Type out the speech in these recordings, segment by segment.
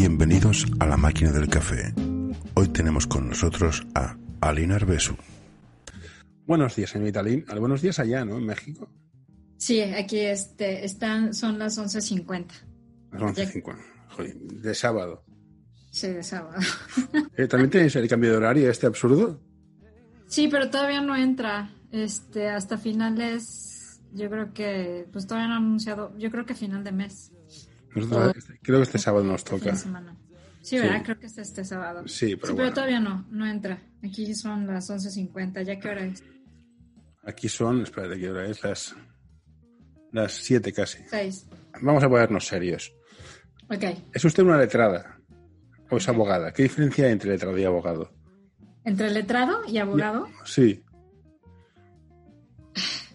Bienvenidos a la máquina del café. Hoy tenemos con nosotros a Alina Arbesu. Buenos días, señorita Alin. Buenos días allá, ¿no? En México. Sí, aquí este, están, son las 11.50. Las 11.50. Joder, de sábado. Sí, de sábado. Eh, ¿También tenéis el cambio de horario este absurdo? Sí, pero todavía no entra. Este, hasta finales, yo creo que, pues todavía no han anunciado, yo creo que final de mes. Nosotros, creo que este sábado nos toca. Sí, ¿verdad? Creo que es este sábado. Sí, pero, pero todavía no, no entra. Aquí son las 11.50. ¿Ya qué hora es? Aquí son, espérate, ¿qué hora es? Las, las 7 casi. 6. Vamos a ponernos serios. Ok. ¿Es usted una letrada o es abogada? ¿Qué diferencia hay entre letrado y abogado? ¿Entre letrado y abogado? Sí.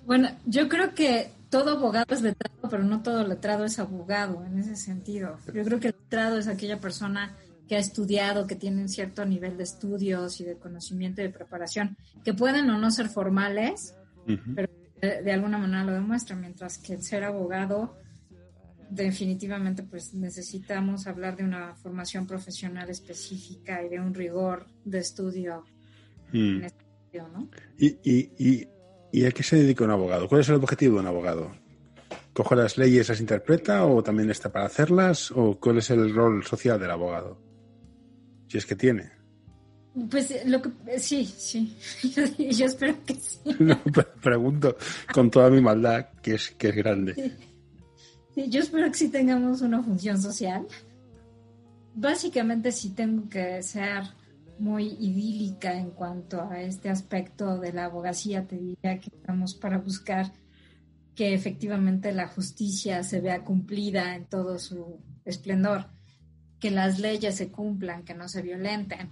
Bueno, yo creo que todo abogado es letrado, pero no todo letrado es abogado en ese sentido. Yo creo que el letrado es aquella persona que ha estudiado, que tiene un cierto nivel de estudios y de conocimiento y de preparación, que pueden o no ser formales, pero de, de, alguna manera lo demuestran, mientras que ser abogado definitivamente pues necesitamos hablar de una formación profesional específica y de un rigor de estudio en este sentido, ¿no? ¿Y, y, y, ¿Y a qué se dedica un abogado? ¿Cuál es el objetivo de un abogado? ¿Coge las leyes, las interpreta o también está para hacerlas? ¿O cuál es el rol social del abogado? Si es que tiene. Pues lo que sí, sí. Yo, yo espero que sí. No, pregunto con toda mi maldad, que es, que es grande. Sí. Sí, yo espero que sí tengamos una función social. Básicamente sí tengo que ser muy idílica en cuanto a este aspecto de la abogacía. Te diría que estamos para buscar que efectivamente la justicia se vea cumplida en todo su esplendor, que las leyes se cumplan, que no se violenten.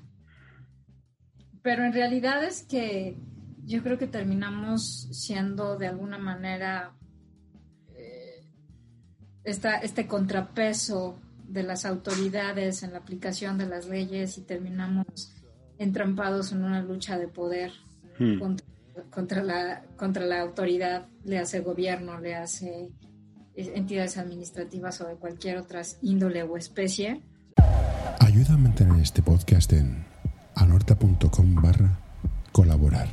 Pero en realidad es que yo creo que terminamos siendo de alguna manera eh, esta, este contrapeso de las autoridades en la aplicación de las leyes y terminamos entrampados en una lucha de poder hmm. contra, contra, la, contra la autoridad, le hace gobierno, le hace entidades administrativas o de cualquier otra índole o especie. Ayuda a mantener este podcast en anorta.com barra colaborar.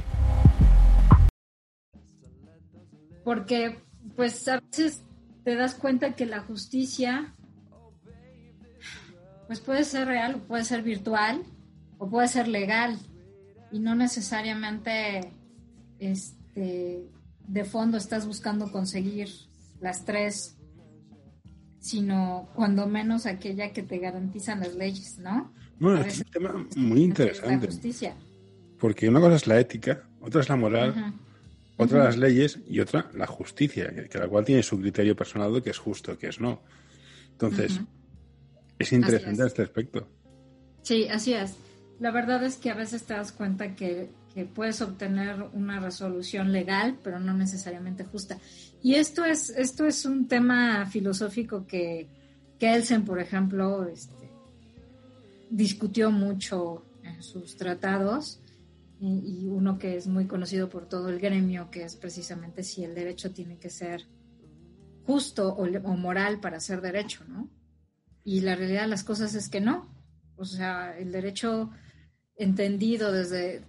Porque pues a veces te das cuenta que la justicia pues puede ser real o puede ser virtual o puede ser legal y no necesariamente este de fondo estás buscando conseguir las tres sino cuando menos aquella que te garantizan las leyes, ¿no? Bueno, es un tema muy interesante. justicia. Porque una cosa es la ética, otra es la moral, otra las leyes y otra la justicia, que, la cual tiene su criterio personal de que es justo, que es no. Entonces, es interesante es. este aspecto. Sí, así es. La verdad es que a veces te das cuenta que, que, puedes obtener una resolución legal, pero no necesariamente justa. Y esto es, esto es un tema filosófico que Kelsen, por ejemplo, este, discutió mucho en sus tratados y, uno que es muy conocido por todo el gremio, que es precisamente si el derecho tiene que ser justo o, o moral para ser derecho, ¿no? Y la realidad de las cosas es que no. O sea, el derecho entendido desde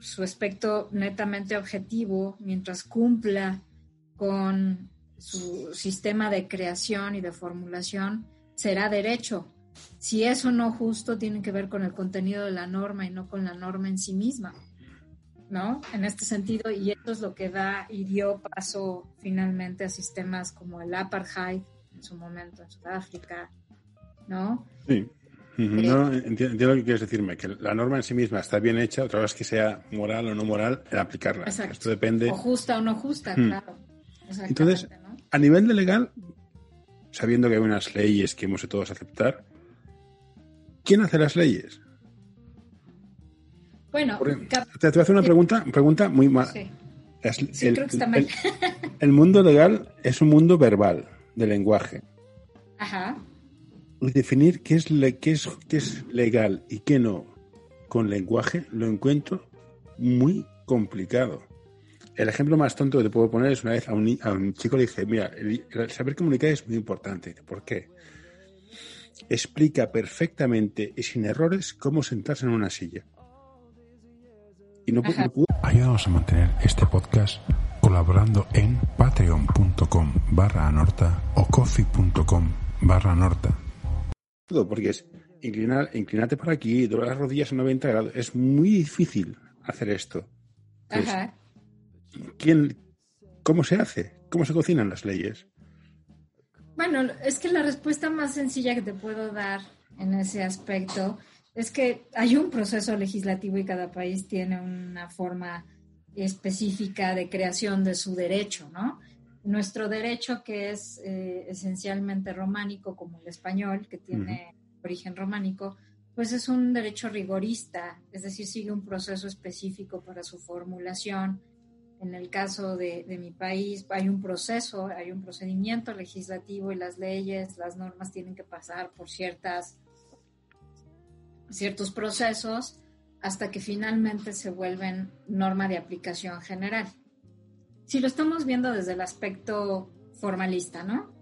su aspecto netamente objetivo, mientras cumpla con su sistema de creación y de formulación, será derecho. Si eso no justo, tiene que ver con el contenido de la norma y no con la norma en sí misma, ¿no? En este sentido, y esto es lo que da y dio paso finalmente a sistemas como el apartheid en su momento en Sudáfrica, ¿no? Sí. No, entiendo, lo que quieres decirme, que la norma en sí misma está bien hecha, otra vez que sea moral o no moral, el aplicarla. Exacto. Esto depende. O justa o no justa, hmm. claro. Entonces, ¿no? a nivel de legal, sabiendo que hay unas leyes que hemos de todos aceptar, ¿quién hace las leyes? Bueno, Porque, te, te, voy a hacer una pregunta, pregunta muy mala. Sí. sí, el, creo que está mal. El, el mundo legal es un mundo verbal, de lenguaje. Ajá definir qué es, le, qué, es, qué es legal y qué no con lenguaje lo encuentro muy complicado. El ejemplo más tonto que te puedo poner es una vez a un, a un chico le dije, mira, el, el, saber comunicar es muy importante. ¿Por qué? explica perfectamente y sin errores cómo sentarse en una silla. Y no, Ayúdanos a mantener este podcast colaborando en patreon.com barra anorta o coffee.com barra anorta. Porque es inclinar, inclinarte para aquí, doblar las rodillas a 90 grados. Es muy difícil hacer esto. Ajá. ¿quién, ¿Cómo se hace? ¿Cómo se cocinan las leyes? Bueno, es que la respuesta más sencilla que te puedo dar en ese aspecto es que hay un proceso legislativo y cada país tiene una forma específica de creación de su derecho, ¿no? Nuestro derecho, que es eh, esencialmente románico, como el español, que tiene origen románico, pues es un derecho rigorista, es decir, sigue un proceso específico para su formulación. En el caso de, de, mi país hay un proceso, hay un procedimiento legislativo y las leyes, las normas tienen que pasar por ciertas, ciertos procesos hasta que finalmente se vuelven norma de aplicación general. Si lo estamos viendo desde el aspecto formalista, ¿no?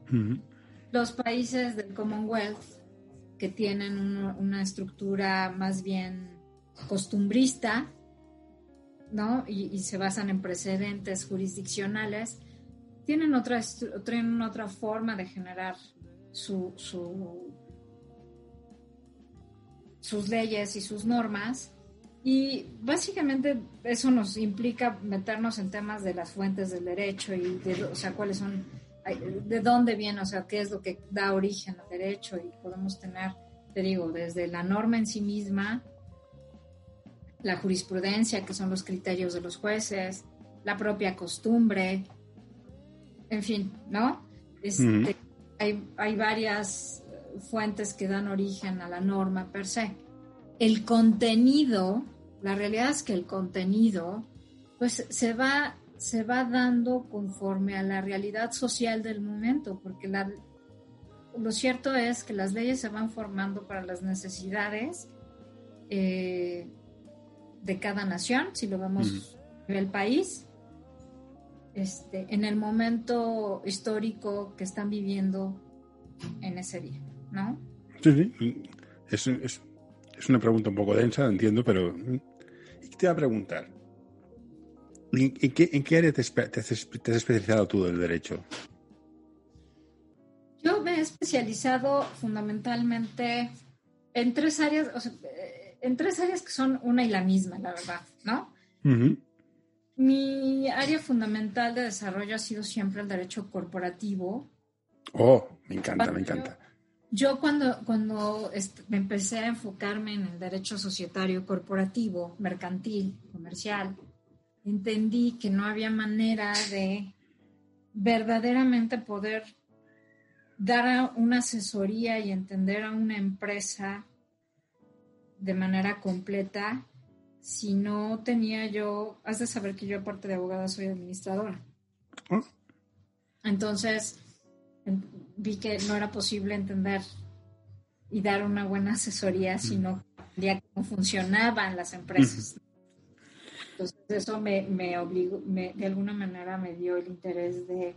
Los países del Commonwealth que tienen una estructura más bien costumbrista, ¿no? Y, se basan en precedentes jurisdiccionales, tienen otra, tienen otra forma de generar su, sus leyes y sus normas y básicamente eso nos implica meternos en temas de las fuentes del derecho y de, o sea, cuáles son, de dónde viene, o sea, qué es lo que da origen al derecho y podemos tener, te digo, desde la norma en sí misma, la jurisprudencia, que son los criterios de los jueces, la propia costumbre, en fin, ¿no? Este, hay, hay varias fuentes que dan origen a la norma per se el contenido, la realidad es que el contenido, pues se va, se va dando conforme a la realidad social del momento, porque la, lo cierto es que las leyes se van formando para las necesidades eh, de cada nación, si lo vemos en el país, este, en el momento histórico que están viviendo en ese día, ¿no? Sí, sí. Es, es, es una pregunta un poco densa, entiendo, pero te voy a preguntar. ¿En, qué, área te, has especializado tú del derecho? Yo me he especializado fundamentalmente en tres áreas, o sea, eh, en tres áreas que son una y la misma, la verdad, ¿no? Mi área fundamental de desarrollo ha sido siempre el derecho corporativo. Oh, me encanta, me encanta. Yo cuando, cuando me empecé a enfocarme en el derecho societario corporativo, mercantil, comercial, entendí que no había manera de verdaderamente poder dar una asesoría y entender a una empresa de manera completa si no tenía yo, has de saber que yo aparte de abogada soy administradora. Ah. Entonces, vi que no era posible entender y dar una buena asesoría si no entendía cómo funcionaban las empresas. Entonces eso me, me obligó, me, de alguna manera me dio el interés de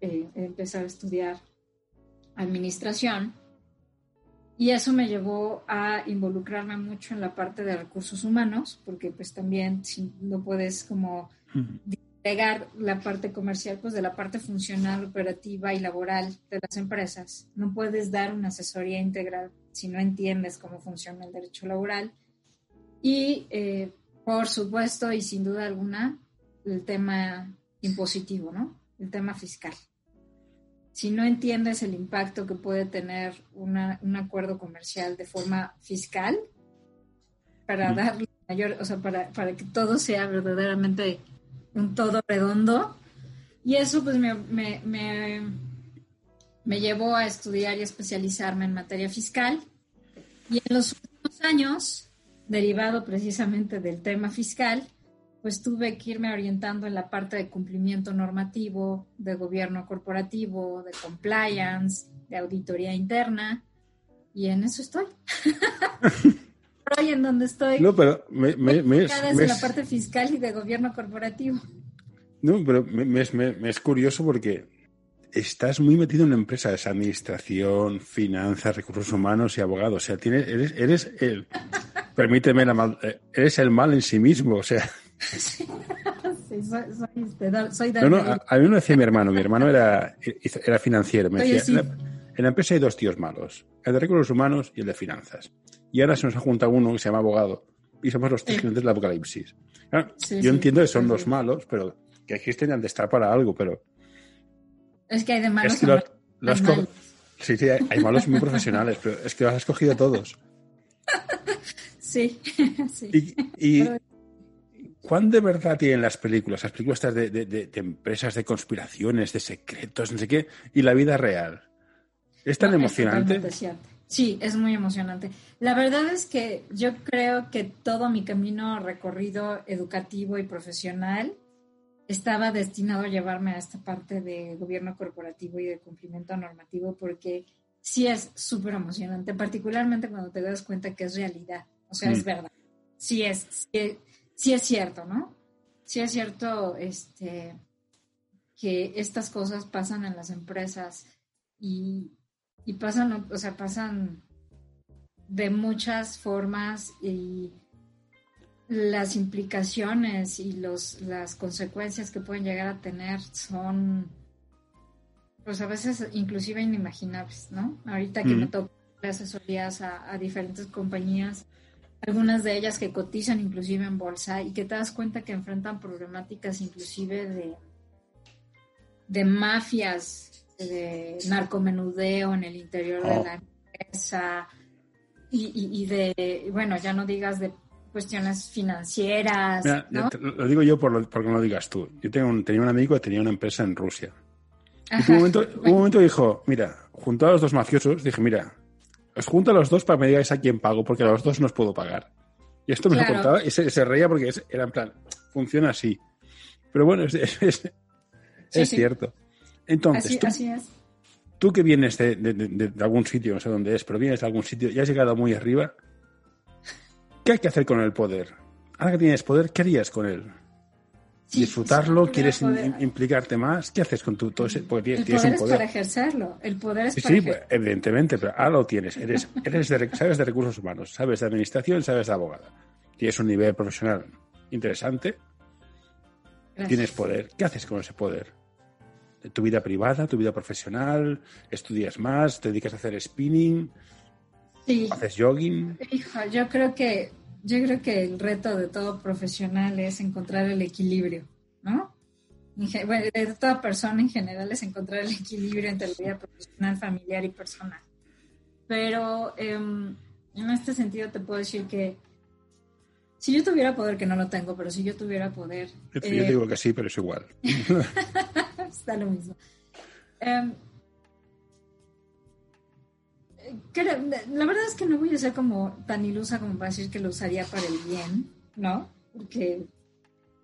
eh, empezar a estudiar administración. Y eso me llevó a involucrarme mucho en la parte de recursos humanos, porque pues también si no puedes como pegar la parte comercial pues de la parte funcional, operativa y laboral de las empresas. No puedes dar una asesoría integral si no entiendes cómo funciona el derecho laboral. Y eh, por supuesto y sin duda alguna el tema impositivo, ¿no? El tema fiscal. Si no entiendes el impacto que puede tener un acuerdo comercial de forma fiscal, para darle mayor, o sea, para, para que todo sea verdaderamente un todo redondo. Y eso pues me, me, me, llevó a estudiar y especializarme en materia fiscal. Y en los últimos años, derivado precisamente del tema fiscal, pues tuve que irme orientando en la parte de cumplimiento normativo, de gobierno corporativo, de compliance, de auditoría interna, y en eso estoy. en donde estoy. No, pero me, me, me es, la parte fiscal y de gobierno corporativo. No, pero me, es curioso porque estás muy metido en una empresa, es administración, finanzas, recursos humanos y abogado. O sea, tienes, eres, eres el, permíteme la mal, eh, eres el mal en sí mismo. O sea. Sí, soy, no, no, a, mí me decía mi hermano. Mi hermano era, era financiero. Me decía, en, la, empresa hay dos tíos malos: el de recursos humanos y el de finanzas. Y ahora se nos ha juntado uno que se llama abogado y somos los tres del apocalipsis. yo entiendo que son los malos, pero que existen han de estar para algo, pero es que hay de malos. Sí, sí, hay, malos muy profesionales, pero es que los has escogido todos. Sí, sí. Y, ¿cuán de verdad tienen las películas? Las películas de, de, empresas, de conspiraciones, de secretos, no sé qué, y la vida real. ¿Es tan emocionante? Sí, es muy emocionante. La verdad es que yo creo que todo mi camino recorrido educativo y profesional estaba destinado a llevarme a esta parte de gobierno corporativo y de cumplimiento normativo porque sí es súper emocionante, particularmente cuando te das cuenta que es realidad, o sea, es verdad, sí es, sí, es cierto, ¿no? Sí es cierto este, que estas cosas pasan en las empresas y, y pasan, o sea, pasan de muchas formas y las implicaciones y los, las consecuencias que pueden llegar a tener son, pues a veces inclusive inimaginables, ¿no? Ahorita que me toca asesorías a, a, diferentes compañías, algunas de ellas que cotizan inclusive en bolsa y que te das cuenta que enfrentan problemáticas inclusive de, de mafias, de narcomenudeo en el interior de oh. la empresa y, y, y de, bueno, ya no digas de cuestiones financieras. lo digo yo por lo, porque no lo digas tú. Yo tengo tenía un amigo que tenía una empresa en Rusia. Y un momento, un momento dijo, mira, junto a los dos mafiosos, dije, mira, os junto a los dos para que me digáis a quién pago, porque a los dos no os puedo pagar. Y esto me lo contaba y se, reía porque era en plan, funciona así. Pero bueno, es, es, cierto. Entonces, tú, que vienes de, de, algún sitio, no sé dónde es, pero vienes de algún sitio y has llegado muy arriba, ¿Qué hay que hacer con el poder? Ahora que tienes poder, ¿qué harías con él? ¿Disfrutarlo? ¿Quieres implicarte más? ¿Qué haces con tu, todo ese Porque el poder es para ejercerlo. El poder es sí, sí, pues, evidentemente, pero ahora lo tienes. Eres, eres de, sabes de recursos humanos, sabes de administración, sabes de abogada. Tienes un nivel profesional interesante. Tienes poder. ¿Qué haces con ese poder? ¿Tu vida privada, tu vida profesional? ¿Estudias más? ¿Te dedicas a hacer spinning? ¿Haces jogging? Hijo, yo creo que yo creo que el reto de todo profesional es encontrar el equilibrio, ¿no? Bueno, de toda persona en general es encontrar el equilibrio entre la vida profesional, familiar y personal. Pero em, en este sentido te puedo decir que si yo tuviera poder, que no lo tengo, pero si yo tuviera poder... Yo, eh, digo que sí, pero es igual. está lo mismo. Em, la verdad es que no voy a ser como tan ilusa como para decir que lo usaría para el bien, ¿no? Porque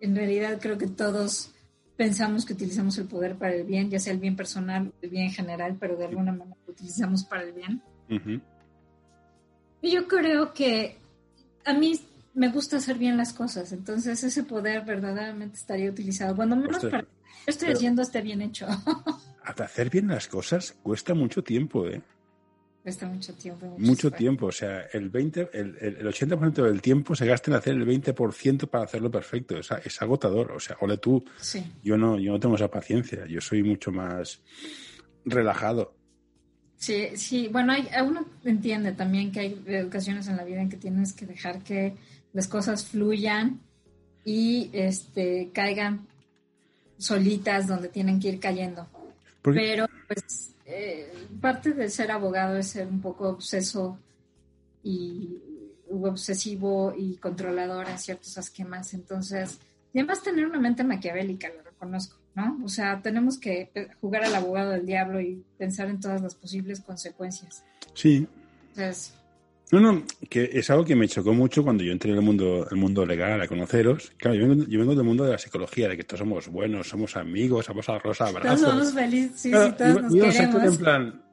en realidad creo que todos pensamos que utilizamos el poder para el bien, ya sea el bien personal o el bien general, pero de alguna manera lo utilizamos para el bien. Y yo creo que a mí me gusta hacer bien las cosas, entonces ese poder verdaderamente estaría utilizado, cuando menos para estoy haciendo esté bien hecho. hacer bien las cosas cuesta mucho tiempo, ¿eh? Cuesta mucho tiempo. Mucho tiempo, o sea, el 20, el, el 80% del tiempo se gasta en hacer el 20% para hacerlo perfecto. Es, es agotador, o sea, ole tú. Sí. Yo no, yo no tengo esa paciencia, yo soy mucho más relajado. Sí, sí, bueno, hay, uno entiende también que hay ocasiones en la vida en que tienes que dejar que las cosas fluyan y este caigan solitas donde tienen que ir cayendo. Pero pues eh, parte de ser abogado es ser un poco obseso y obsesivo y controlador en ciertos esquemas. Entonces, y además tener una mente maquiavélica, lo reconozco, ¿no? O sea, tenemos que jugar al abogado del diablo y pensar en todas las posibles consecuencias. Sí. Entonces, no, no, que es algo que me chocó mucho cuando yo entré en el mundo, el mundo legal a conoceros. Claro, yo vengo, yo vengo del mundo de la psicología, de que todos somos buenos, somos amigos, somos a rosa abrazos. Todos somos felices, sí, sí, todos nos queremos. En plan,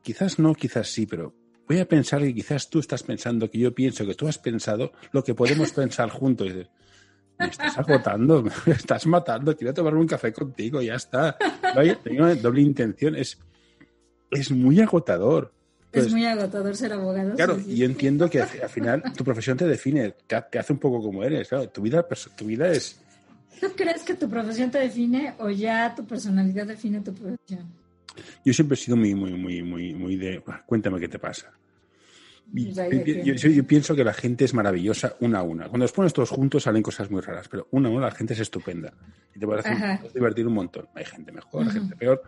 quizás no, quizás sí, pero voy a pensar que quizás tú estás pensando que yo pienso que tú has pensado lo que podemos pensar juntos. me estás agotando, me estás matando, quiero tomarme un café contigo, ya está. Vaya, tengo doble intención, es, es muy agotador. Es muy agotador ser abogado. Claro, y yo entiendo que al final tu profesión te define, te, hace un poco como eres. Claro, tu vida, tu vida es. ¿Tú crees que tu profesión te define o ya tu personalidad define tu profesión? Yo siempre he sido muy, muy, muy, muy, muy de. Cuéntame qué te pasa. Yo, pienso que la gente es maravillosa una a una. Cuando los pones todos juntos salen cosas muy raras, pero una a una la gente es estupenda. Y te puedes, divertir un montón. Hay gente mejor, gente peor.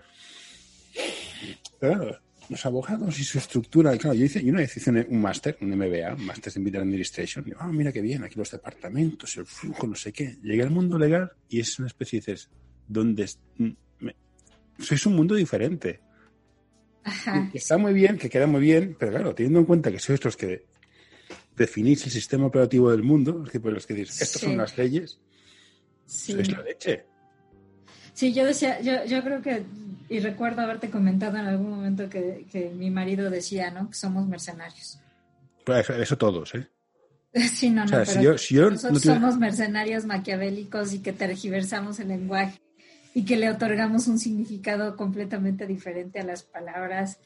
Claro, los abogados y su estructura. Claro, yo hice, yo una hice un máster, un MBA, un Master in Business Administration. Y ah, mira qué bien, aquí los departamentos, el flujo, no sé qué. Llegué al mundo legal y es una especie, dices, ¿dónde? sois un mundo diferente. Que está muy bien, que queda muy bien, pero claro, teniendo en cuenta que sois los que definís el sistema operativo del mundo, que los que dices, estas son las leyes, sois la leche. Sí, yo decía, yo, yo creo que, y recuerdo haberte comentado en algún momento que, que mi marido decía, ¿no? Que somos mercenarios. Pues eso, todos, ¿eh? Sí, no, no, pero nosotros somos mercenarios maquiavélicos y que tergiversamos el lenguaje y que le otorgamos un significado completamente diferente a las palabras.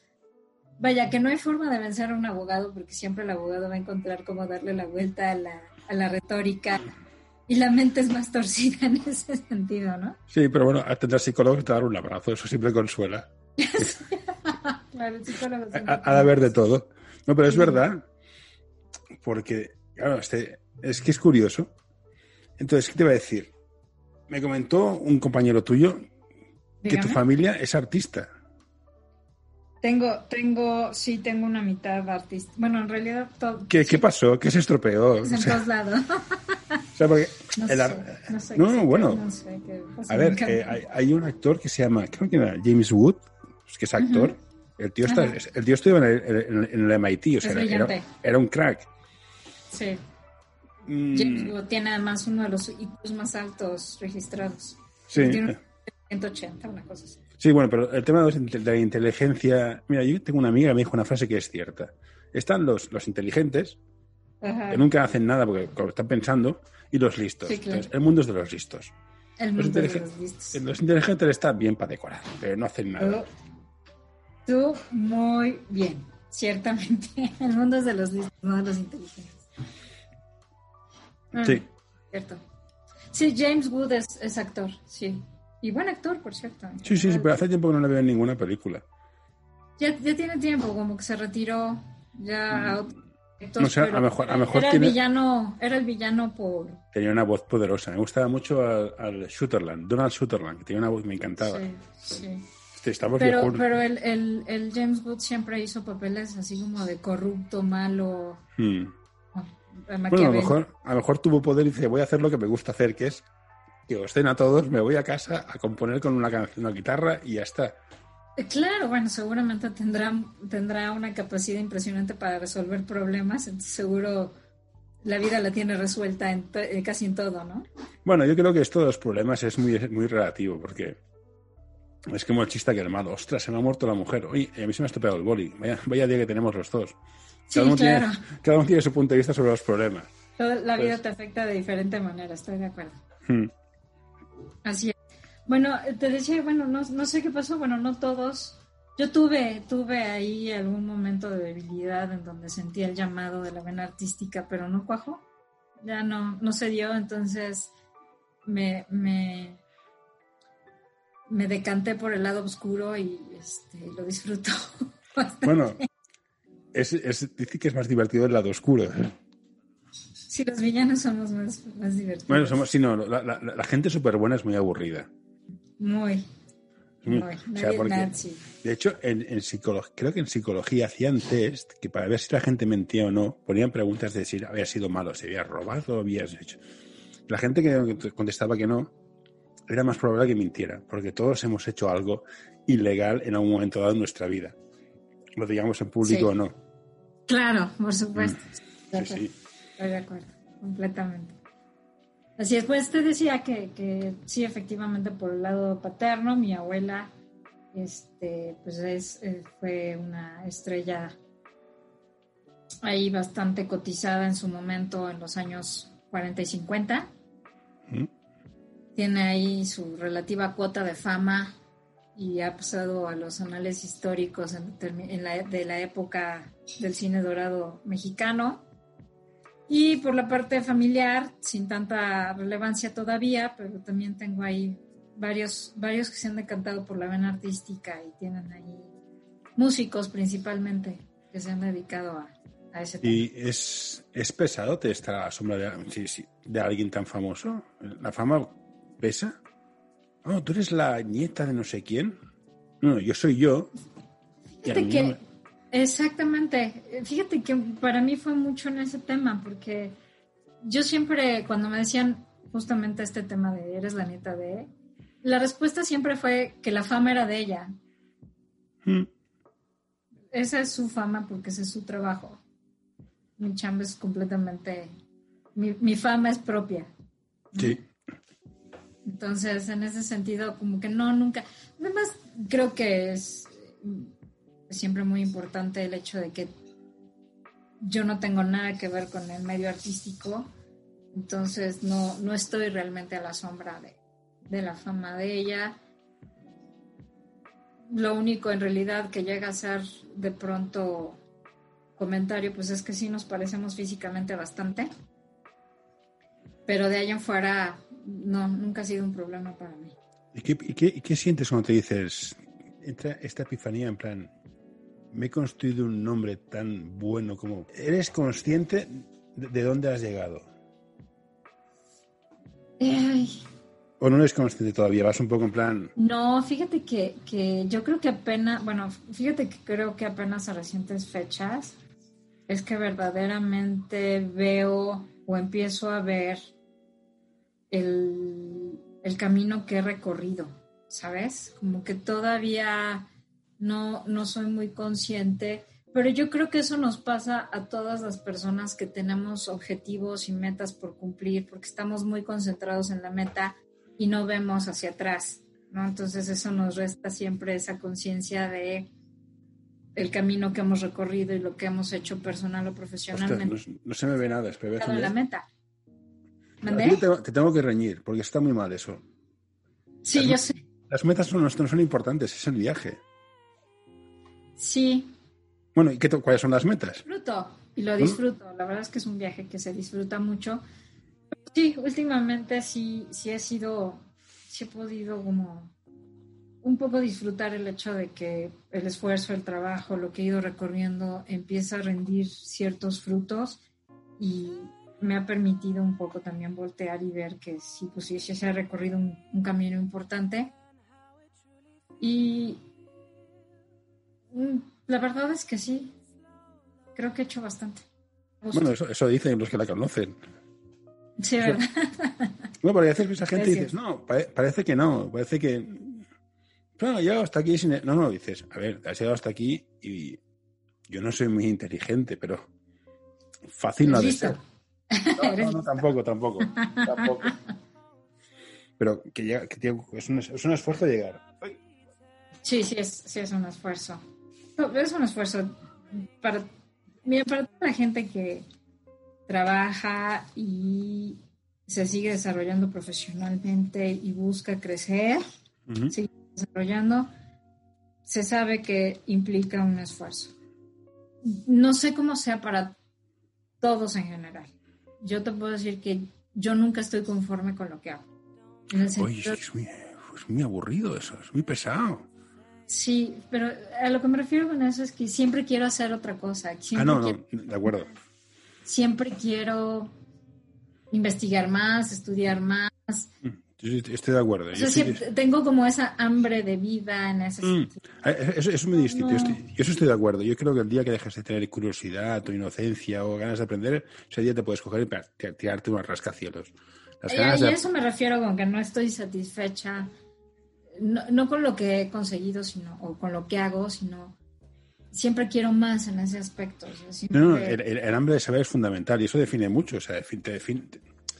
Vaya, que no hay forma de vencer a un abogado porque siempre el abogado va a encontrar cómo darle la vuelta a la, a la retórica y la mente es más torcida en ese sentido, ¿no? Sí, pero bueno, atender psicólogo te dar un abrazo, eso siempre consuela. claro, el psicólogo Ha de haber de todo. No, pero es verdad, porque, claro, este, es que es curioso. Entonces, ¿qué te va a decir? Me comentó un compañero tuyo que tu familia es artista. Tengo, tengo, sí, tengo una mitad artista. Bueno, en realidad todo. ¿Qué, ¿qué pasó? ¿Qué se estropeó? en todos lados. o sea, porque no, sé, no, no, bueno. No sé qué a ver, eh, hay, hay, un actor que se llama, creo que era James Wood, que es actor. El tío, está, el tío estuvo en el, en el MIT, o sea, era, era, un crack. Sí. Mm. tiene además uno de los IQs más altos registrados. Sí. Tiene 180, una cosa así. Sí, bueno, pero el tema de la inteligencia. Mira, yo tengo una amiga que me dijo una frase que es cierta. Están los, los inteligentes, que nunca hacen nada porque están pensando, y los listos. el mundo es de los listos. El mundo de los listos. Los inteligentes están bien para decorar, pero no hacen nada. Tú, muy bien, ciertamente. El mundo es de los listos, no de los inteligentes. Ah, sí. Cierto. Sí, James Wood es, actor, sí. Y buen actor, por cierto. Sí, sí, sí, pero hace tiempo que no le veo en ninguna película. Ya, ya tiene tiempo, como que se retiró ya mm. no sé, a lo mejor, a mejor era el villano, era el villano por tenía una voz poderosa. Me gustaba mucho al, Shooterland, Donald Shooterland, que tenía una voz me encantaba. Sí, sí. pero, pero el, el, el, James Wood siempre hizo papeles así como de corrupto, malo. Hmm. Bueno, a lo, mejor, a lo mejor tuvo poder y dice, voy a hacer lo que me gusta hacer, que es que os den a todos, me voy a casa a componer con una canción, una guitarra y ya está. Eh, claro, bueno, seguramente tendrá, tendrá una capacidad impresionante para resolver problemas, seguro la vida la tiene resuelta en eh, casi en todo, ¿no? Bueno, yo creo que esto de los problemas es muy, muy relativo, porque es como el chiste que el malo, ostras, se me ha muerto la mujer, oye, a mí se me ha estropeado el boli, vaya, vaya día que tenemos los dos. Cada, uno tiene, cada, uno tiene, su punto de vista sobre los problemas. Toda la vida pues te afecta de diferente manera, estoy de acuerdo. Hmm. Así es. Bueno, te decía, bueno, no, no sé qué pasó, bueno, no todos. Yo tuve, tuve ahí algún momento de debilidad en donde sentí el llamado de la vena artística, pero no cuajó. Ya no, no se dio, entonces me, me, me decanté por el lado oscuro y este, lo disfruto. Bastante. Bueno, es, es, dice que es más divertido el lado oscuro. Sí, los villanos somos más, más divertidos. Bueno, somos, sí, no, la, la, la gente súper buena es muy aburrida. Muy. Muy. O sea, porque, de hecho, en, en psicología, creo que en psicología hacían test que para ver si la gente mentía o no, ponían preguntas de si había sido malo, si había robado habías hecho. La gente que contestaba que no, era más probable que mintiera, porque todos hemos hecho algo ilegal en algún momento dado en nuestra vida. Lo digamos en público o no. Claro, por supuesto. Mm. Estoy de acuerdo, completamente. Así es, pues te decía que, que, sí, efectivamente, por el lado paterno, mi abuela este, pues es, eh, fue una estrella ahí bastante cotizada en su momento en los años 40 y 50. tiene ahí su relativa cuota de fama y ha pasado a los anales históricos en, la, de la época del cine dorado mexicano. Y por la parte familiar, sin tanta relevancia todavía, pero también tengo ahí varios, varios que se han decantado por la vena artística y tienen ahí músicos principalmente que se han dedicado a, a ese tema. ¿Y es, es pesado te estar a la sombra de, de alguien tan famoso? ¿La fama pesa? Oh, tú eres la nieta de no sé quién. No, yo soy yo. Fíjate que, exactamente. Fíjate que para mí fue mucho en ese tema, porque yo siempre, cuando me decían justamente este tema de eres la nieta de, la respuesta siempre fue que la fama era de ella. Hmm. Esa es su fama porque ese es su trabajo. Mi chamba es completamente, mi, mi fama es propia. Sí. Entonces, en ese sentido, como que no, nunca. Además, creo que es siempre muy importante el hecho de que yo no tengo nada que ver con el medio artístico, entonces no, no estoy realmente a la sombra de, de la fama de ella. Lo único en realidad que llega a ser de pronto comentario, pues es que sí nos parecemos físicamente bastante, pero de ahí en fuera no, nunca ha sido un problema para mí. ¿Y qué, qué, sientes cuando te dices entra esta epifanía en plan, me he construido un nombre tan bueno como... ¿Eres consciente de, dónde has llegado? ¿O no eres consciente todavía? ¿Vas un poco en plan...? No, fíjate que, que yo creo que apenas, bueno, fíjate que creo que apenas a recientes fechas es que verdaderamente veo o empiezo a ver el, camino que he recorrido, ¿sabes? Como que todavía no, no soy muy consciente, pero yo creo que eso nos pasa a todas las personas que tenemos objetivos y metas por cumplir, porque estamos muy concentrados en la meta y no vemos hacia atrás, ¿no? Entonces eso nos resta siempre esa conciencia de el camino que hemos recorrido y lo que hemos hecho personal o profesionalmente. no, se me ve nada, espera. la meta. Te, tengo, que reñir, porque está muy mal eso. Sí, yo sé. Las metas no, son importantes, es el viaje. Sí. Bueno, ¿y qué, cuáles son las metas? Disfruto, y lo disfruto. La verdad es que es un viaje que se disfruta mucho. Sí, últimamente sí, sí he sido, sí he podido como un poco disfrutar el hecho de que el esfuerzo, el trabajo, lo que he ido recorriendo empieza a rendir ciertos frutos y, me ha permitido un poco también voltear y ver que sí, pues sí, se ha recorrido un, camino importante. Y mm, la verdad es que sí, creo que he hecho bastante. Bueno, eso, dicen los que la conocen. Sí, ¿verdad? No, pero a veces esa gente dices, no, parece que no, parece que... No, llegado hasta aquí sin... No, no, dices, a ver, has llegado hasta aquí y yo no soy muy inteligente, pero fácil no ha de ser. No, no, tampoco, tampoco, tampoco. Pero que, llega, que es, un, es, un, esfuerzo llegar. Sí, sí es, sí es un esfuerzo. Es un esfuerzo para, mira, para toda la gente que trabaja y se sigue desarrollando profesionalmente y busca crecer, sigue desarrollando, se sabe que implica un esfuerzo. No sé cómo sea para todos en general yo te puedo decir que yo nunca estoy conforme con lo que hago. Oye, es muy, es muy aburrido eso, es muy pesado. Sí, pero a lo que me refiero con eso es que siempre quiero hacer otra cosa. ah, no, no, de acuerdo. Siempre quiero investigar más, estudiar más. Mm. Estoy de acuerdo. tengo como esa hambre de vida en ese mm. sentido. Eso, es muy distinto. Yo, estoy de acuerdo. Yo creo que el día que dejas de tener curiosidad o inocencia o ganas de aprender, ese día te puedes coger y tirarte unos rascacielos. y a eso me refiero con que no estoy satisfecha, no, con lo que he conseguido sino o con lo que hago, sino siempre quiero más en ese aspecto. No, el, hambre de saber es fundamental y eso define mucho. O sea,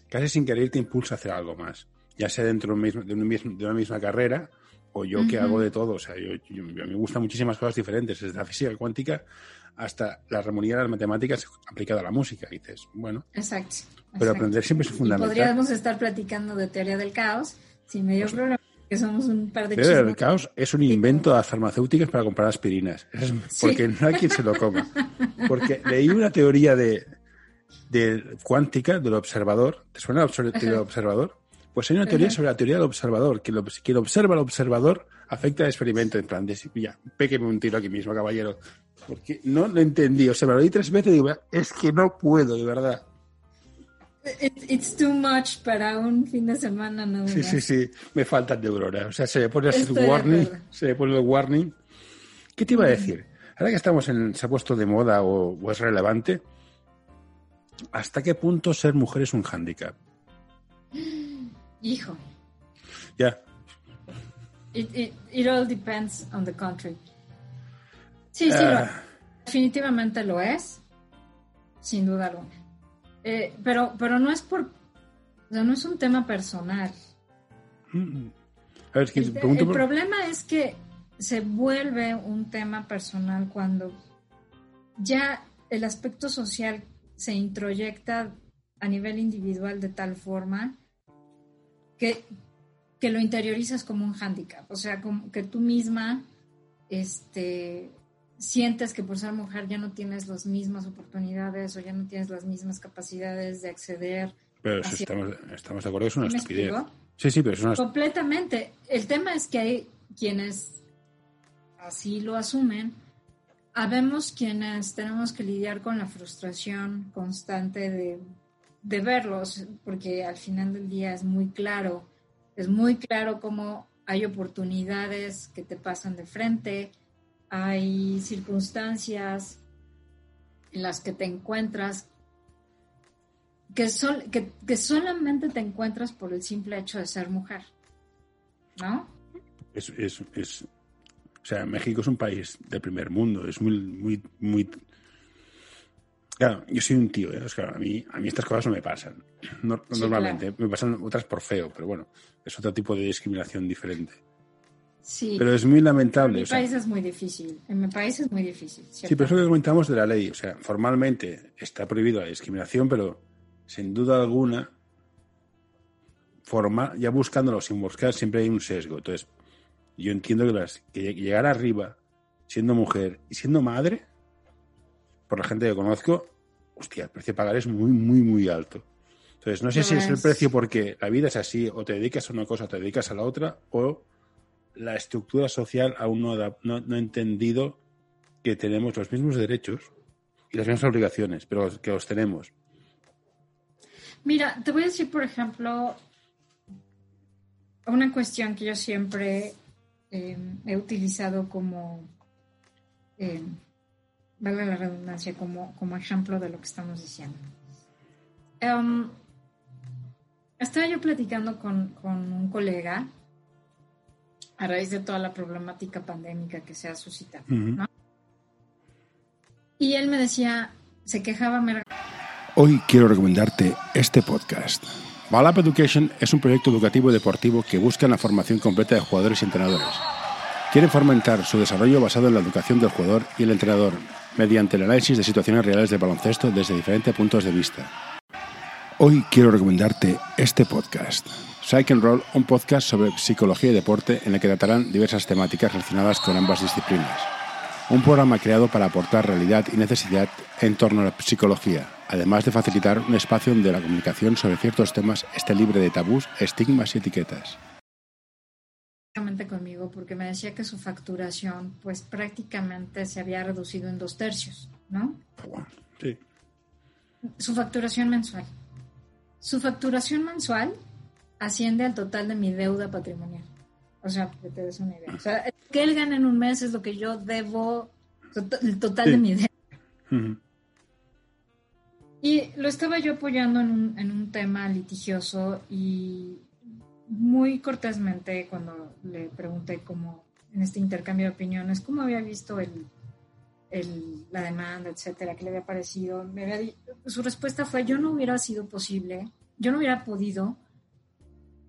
casi sin querer te impulsa a hacer algo más ya sea dentro de, una misma carrera o yo que hago de todo. O sea, yo, a mí me gustan muchísimas cosas diferentes, desde la física cuántica hasta la armonía de las matemáticas aplicada a la música. Y dices, bueno. Exacto. Pero aprender siempre es fundamental. podríamos estar platicando de teoría del caos sin medio pues, problema, que somos un par de Teoría del caos es un invento de las farmacéuticas para comprar aspirinas. porque no hay quien se lo coma. Porque leí una teoría de, de cuántica del observador. ¿Te suena la teoría del observador? Pues hay una teoría sobre la teoría del observador, que lo, quien observa al observador afecta al experimento. En plan, de, ya, péqueme un tiro aquí mismo, caballero. Porque no lo entendí. O sea, me lo di tres veces y digo, es que no puedo, de verdad. It's too much para un fin de semana, ¿no? Sí, sí, sí. Me faltan neuronas. O sea, se me pone el warning. Se me pone el warning. ¿Qué te iba a decir? Ahora que estamos en. se ha puesto de moda o, es relevante, ¿hasta qué punto ser mujer es un hándicap? Hijo. Ya. It, it, all depends on the country. Sí, sí, ah. definitivamente lo es, sin duda alguna. Eh, pero, pero no es por, o sea, no es un tema personal. el, problema es que se vuelve un tema personal cuando ya el aspecto social se introyecta a nivel individual de tal forma que, que lo interiorizas como un hándicap, o sea, como que tú misma este, sientes que por ser mujer ya no tienes las mismas oportunidades o ya no tienes las mismas capacidades de acceder. Pero si estamos, estamos de acuerdo, es una estupidez. Sí, sí, pero es una Completamente. El tema es que hay quienes así lo asumen. Habemos quienes tenemos que lidiar con la frustración constante de, de verlos, porque al final del día es muy claro, es muy claro cómo hay oportunidades que te pasan de frente, hay circunstancias en las que te encuentras que, son, que, solamente te encuentras por el simple hecho de ser mujer, ¿no? Es, es, es, o sea, México es un país de primer mundo, es muy, muy, muy... Claro, yo soy un tío, ¿eh? a, mí, a mí estas cosas no me pasan, normalmente, me pasan otras por feo, pero bueno, es otro tipo de discriminación diferente. Sí. Pero es muy lamentable. En mi país es muy difícil. En mi país es muy difícil. Sí, pero eso que comentamos de la ley. O sea, formalmente está prohibido la discriminación, pero sin duda alguna, forma, ya buscándolo sin buscar, siempre hay un sesgo. Entonces, yo entiendo que, las, que llegar arriba, siendo mujer y siendo madre, por la gente que conozco, hostia, el precio a pagar es muy, muy, muy alto. Entonces, no sé si es el precio porque la vida es así, o te dedicas a una cosa, o te dedicas a la otra, o la estructura social aún no, ha entendido que tenemos los mismos derechos y las mismas obligaciones, pero que los tenemos. Mira, te voy a decir, por ejemplo, una cuestión que yo siempre eh, he utilizado como, eh, la redundancia, como, como ejemplo de lo que estamos diciendo. Um, estaba yo platicando con, con un colega a raíz de toda la problemática pandémica que se ha suscitado. Y él me decía, se quejaba. Hoy quiero recomendarte este podcast. Balap Education es un proyecto educativo y deportivo que busca la formación completa de jugadores y entrenadores. Quieren fomentar su desarrollo basado en la educación del jugador y el entrenador, mediante el análisis de situaciones reales de baloncesto desde diferentes puntos de vista. Hoy quiero recomendarte este podcast. Psych and Roll, un podcast sobre psicología y deporte en el que tratarán diversas temáticas relacionadas con ambas disciplinas. Un programa creado para aportar realidad y necesidad en torno a la psicología, además de facilitar un espacio donde la comunicación sobre ciertos temas esté libre de tabús, estigmas y etiquetas. conmigo porque me decía que su facturación pues prácticamente se había reducido en dos tercios, ¿no? Sí. Su facturación mensual. Su facturación mensual asciende al total de mi deuda patrimonial. O sea, que te des una idea. O sea, que él gana en un mes es lo que yo debo, el total de mi deuda. Y lo estaba yo apoyando en un, en un tema litigioso y muy cortésmente cuando le pregunté cómo, en este intercambio de opiniones, cómo había visto el, el, la demanda, etcétera, qué le había parecido. Me había, su respuesta fue, yo no hubiera sido posible, yo no hubiera podido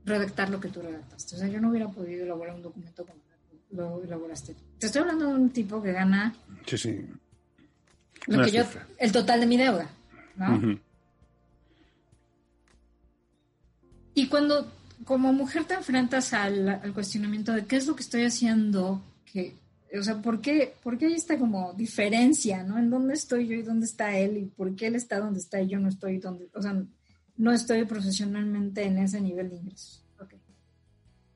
redactar lo que tú redactaste. O sea, yo no hubiera podido elaborar un documento como lo elaboraste. Te estoy hablando de un tipo que gana. Sí, sí. Lo que yo, el total de mi deuda, ¿no? Y cuando como mujer te enfrentas al, cuestionamiento de qué es lo que estoy haciendo, que, o sea, ¿por qué, ¿por qué hay esta como diferencia, ¿no? En dónde estoy yo y dónde está él y por qué él está donde está y yo no estoy donde, o sea, no estoy profesionalmente en ese nivel de ingresos. Okay.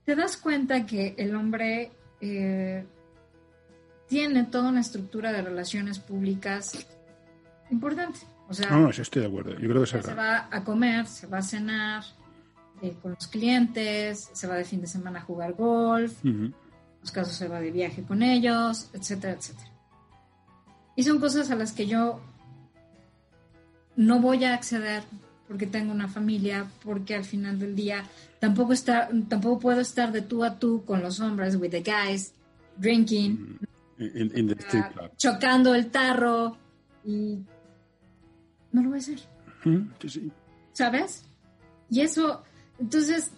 Te das cuenta que el hombre eh, tiene toda una estructura de relaciones públicas importante. O sea, no, no, estoy de acuerdo. Yo creo que se va a comer, se va a cenar eh, con los clientes, se va de fin de semana a jugar golf, en los casos se va de viaje con ellos, etcétera, etcétera. Y son cosas a las que yo no voy a acceder porque tengo una familia, porque al final del día tampoco, está, tampoco puedo estar de tú a tú con los hombres, with the guys, drinking, mm, ah, chocando el tarro y no lo voy a hacer. ¿Sabes? Y eso, entonces,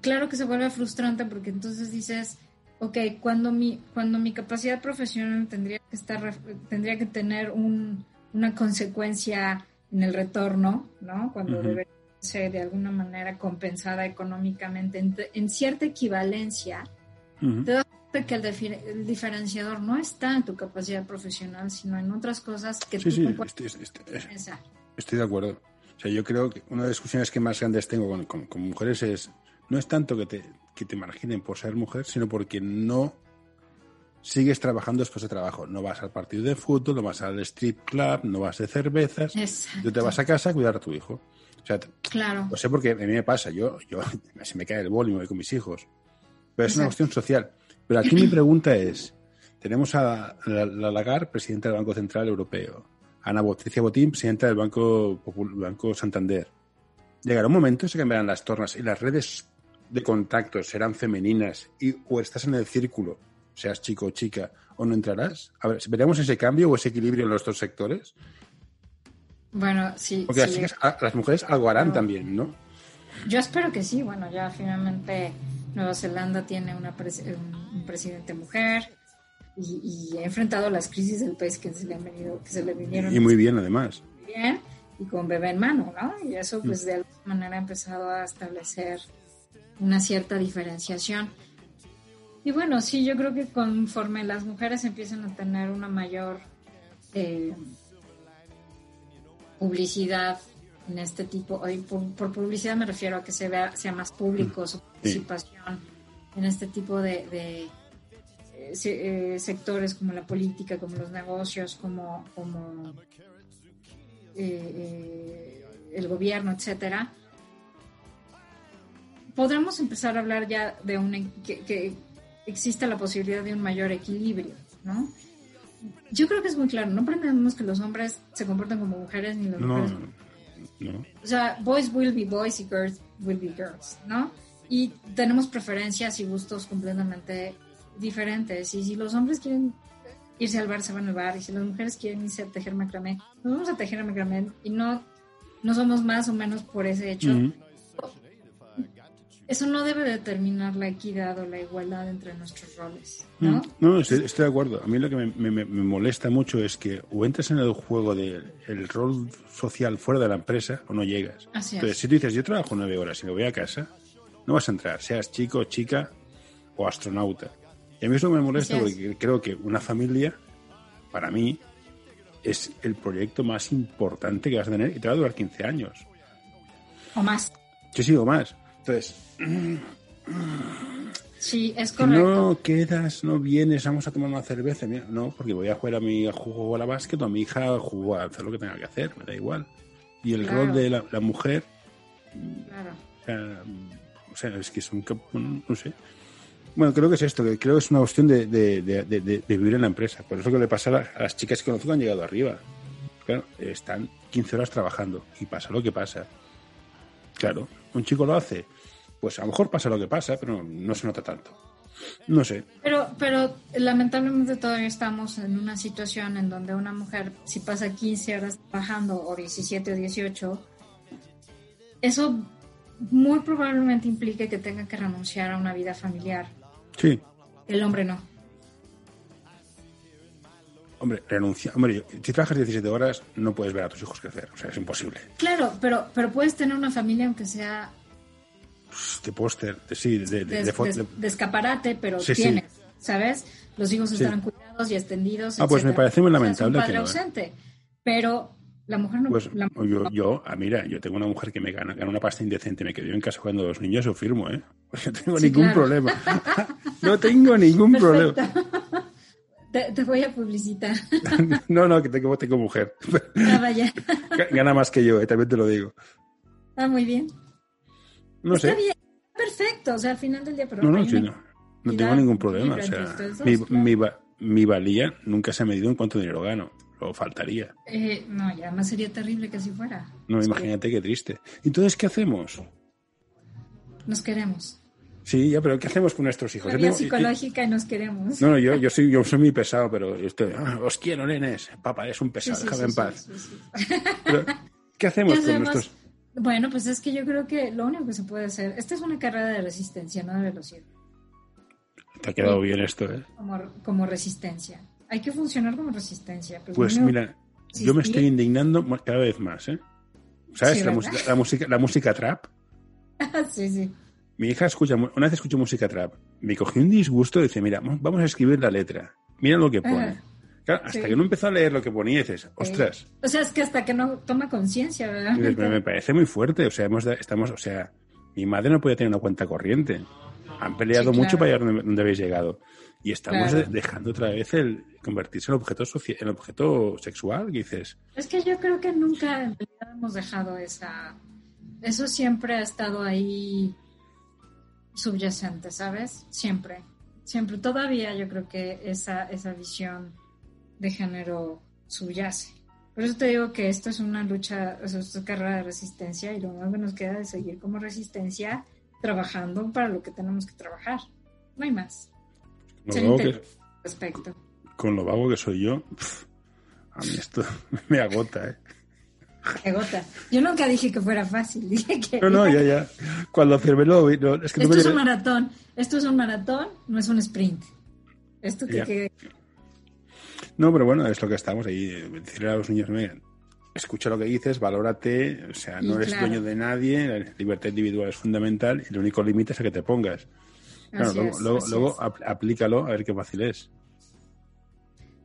claro que se vuelve frustrante porque entonces dices, ok, cuando mi, cuando mi capacidad profesional tendría que estar, tendría que tener un, una consecuencia en el retorno, ¿no? Cuando debería ser de alguna manera compensada económicamente en, cierta equivalencia, te das cuenta que el, diferenciador no está en tu capacidad profesional, sino en otras cosas que sí, tú sí, estoy, estoy, estoy, de acuerdo. O sea, yo creo que una de las discusiones que más grandes tengo con, con, mujeres es, no es tanto que te, que te marginen por ser mujer, sino porque no sigues trabajando después de trabajo. No vas al partido de fútbol, no vas al strip club, no vas de cervezas. Tú te vas a casa a cuidar a tu hijo. O sea, claro. Lo sé porque a mí me pasa. Yo, yo se me cae el bol y me voy con mis hijos. Pero es una cuestión social. Pero aquí mi pregunta es, tenemos a la, Lagarde, presidenta del Banco Central Europeo, Ana Patricia Botín, presidenta del Banco, Banco Santander. Llegará un momento, se cambiarán las tornas y las redes de contacto serán femeninas y o estás en el círculo seas chico o chica, o no entrarás? A ver, ¿veremos ese cambio o ese equilibrio en los dos sectores? Bueno, sí. Porque Las, mujeres algo harán también, ¿no? Yo espero que sí. Bueno, ya finalmente Nueva Zelanda tiene una un, presidente mujer y, ha enfrentado las crisis del país que se le han venido, que se le vinieron. Y muy bien, además. Muy bien, y con bebé en mano, ¿no? Y eso, pues, mm. de alguna manera ha empezado a establecer una cierta diferenciación. Y bueno, sí, yo creo que conforme las mujeres empiezan a tener una mayor eh, publicidad en este tipo, por, publicidad me refiero a que se vea, sea más público su participación en este tipo de, eh, eh, sectores como la política, como los negocios, como, como el gobierno, etcétera, podremos empezar a hablar ya de un que, exista la posibilidad de un mayor equilibrio, ¿no? Yo creo que es muy claro, no pretendemos que los hombres se comporten como mujeres ni las mujeres. No. O sea, boys will be boys y girls will be girls, ¿no? Y tenemos preferencias y gustos completamente diferentes. Y si los hombres quieren irse al bar, se van al bar. Y si las mujeres quieren irse a tejer macramé, nos vamos a tejer macramé. Y no, no somos más o menos por ese hecho eso no debe determinar la equidad o la igualdad entre nuestros roles, ¿no? Mm, no, estoy, de acuerdo. A mí lo que me, molesta mucho es que o entras en el juego del rol social fuera de la empresa o no llegas. Así Entonces, si tú dices, yo trabajo nueve horas y me voy a casa, no vas a entrar, seas chico, chica o astronauta. Y a mí eso me molesta porque creo que una familia, para mí, es el proyecto más importante que vas a tener y te va a durar 15 años. O más. Sí, sí, o más. Entonces, Sí, es correcto. No quedas, no vienes, vamos a tomar una cerveza. no, porque voy a jugar a mi juego a la básquet o a mi hija jugar a hacer lo que tenga que hacer, me da igual. Y el rol de la, mujer. Claro. O sea, es que es un. No sé. Bueno, creo que es esto, que creo que es una cuestión de, vivir en la empresa. Por eso que le pasa a las, chicas que conozco que han llegado arriba. Claro, están 15 horas trabajando y pasa lo que pasa. Claro, un chico lo hace pues a lo mejor pasa lo que pasa, pero no se nota tanto. No sé. Pero, pero lamentablemente todavía estamos en una situación en donde una mujer, si pasa 15 horas trabajando o 17 o 18, eso muy probablemente implique que tenga que renunciar a una vida familiar. Sí. El hombre no. Hombre, renuncia. Hombre, si trabajas 17 horas, no puedes ver a tus hijos crecer. O sea, es imposible. Claro, pero, pero puedes tener una familia aunque sea. De póster, sí, de, de, escaparate, pero tienes, ¿sabes? Los hijos estarán cuidados y extendidos. Ah, pues me parece muy lamentable. que ausente. Pero la mujer no. Pues yo, yo ah, mira, yo tengo una mujer que me gana, gana una pasta indecente, me quedé en casa cuando los niños, lo firmo, ¿eh? No tengo ningún problema. no tengo ningún problema. Te, voy a publicitar. no, no, que tengo, tengo mujer. Ah, vaya. Gana más que yo, eh, también te lo digo. Ah, muy bien. No Está sé. Bien. Perfecto, o sea, al final del día. Pero no, no, sí, no. No tengo ningún problema. O sea, mi, mi, mi, valía nunca se ha medido en cuánto dinero gano. Lo faltaría. Eh, no, y además sería terrible que así fuera. No, imagínate qué triste. Entonces, ¿qué hacemos? Nos queremos. Sí, ya, pero ¿qué hacemos con nuestros hijos? La psicológica y nos queremos. No, no, yo, yo, soy, yo soy muy pesado, pero estoy, ah, os quiero, nenes. Papá, es un pesado, déjame en paz. ¿Qué hacemos con nuestros...? Bueno, pues es que yo creo que lo único que se puede hacer... Esta es una carrera de resistencia, no de velocidad. Te ha quedado bien esto, ¿eh? Como, como, resistencia. Hay que funcionar como resistencia. Pues, pues mira, yo me estoy indignando cada vez más, ¿eh? ¿Sabes? la, música, la, música, la música trap. sí, sí. Mi hija escucha, una vez escuchó música trap, me cogió un disgusto y dice, mira, vamos a escribir la letra, mira lo que pone. Hasta que no empezó a leer lo que ponía, dices, ostras. O sea, es que hasta que no toma conciencia, ¿verdad? Me, parece muy fuerte, o sea, hemos, estamos, o sea, mi madre no podía tener una cuenta corriente. Han peleado mucho para llegar donde, habéis llegado. Y estamos dejando otra vez el convertirse en objeto, en objeto sexual, dices. Es que yo creo que nunca hemos dejado esa... Eso siempre ha estado ahí subyacente, ¿sabes? Siempre, siempre. Todavía yo creo que esa, esa visión de género subyace. Por eso te digo que esto es una lucha, esto es carrera de resistencia y lo único que nos queda es seguir como resistencia trabajando para lo que tenemos que trabajar. No hay más. respecto. Con lo vago que soy yo, a mí esto me agota, ¿eh? Yo nunca dije que fuera fácil, dije que... No, no, ya, ya. Cuando firmé lo... No, es que Esto es un maratón. Esto es un maratón, no es un sprint. Esto que, No, pero bueno, es lo que estamos ahí. Decirle a los niños, escucha lo que dices, valórate, o sea, no eres dueño de nadie, la libertad individual es fundamental y el único límite es a que te pongas. Claro, luego, luego, aplícalo a ver qué fácil es.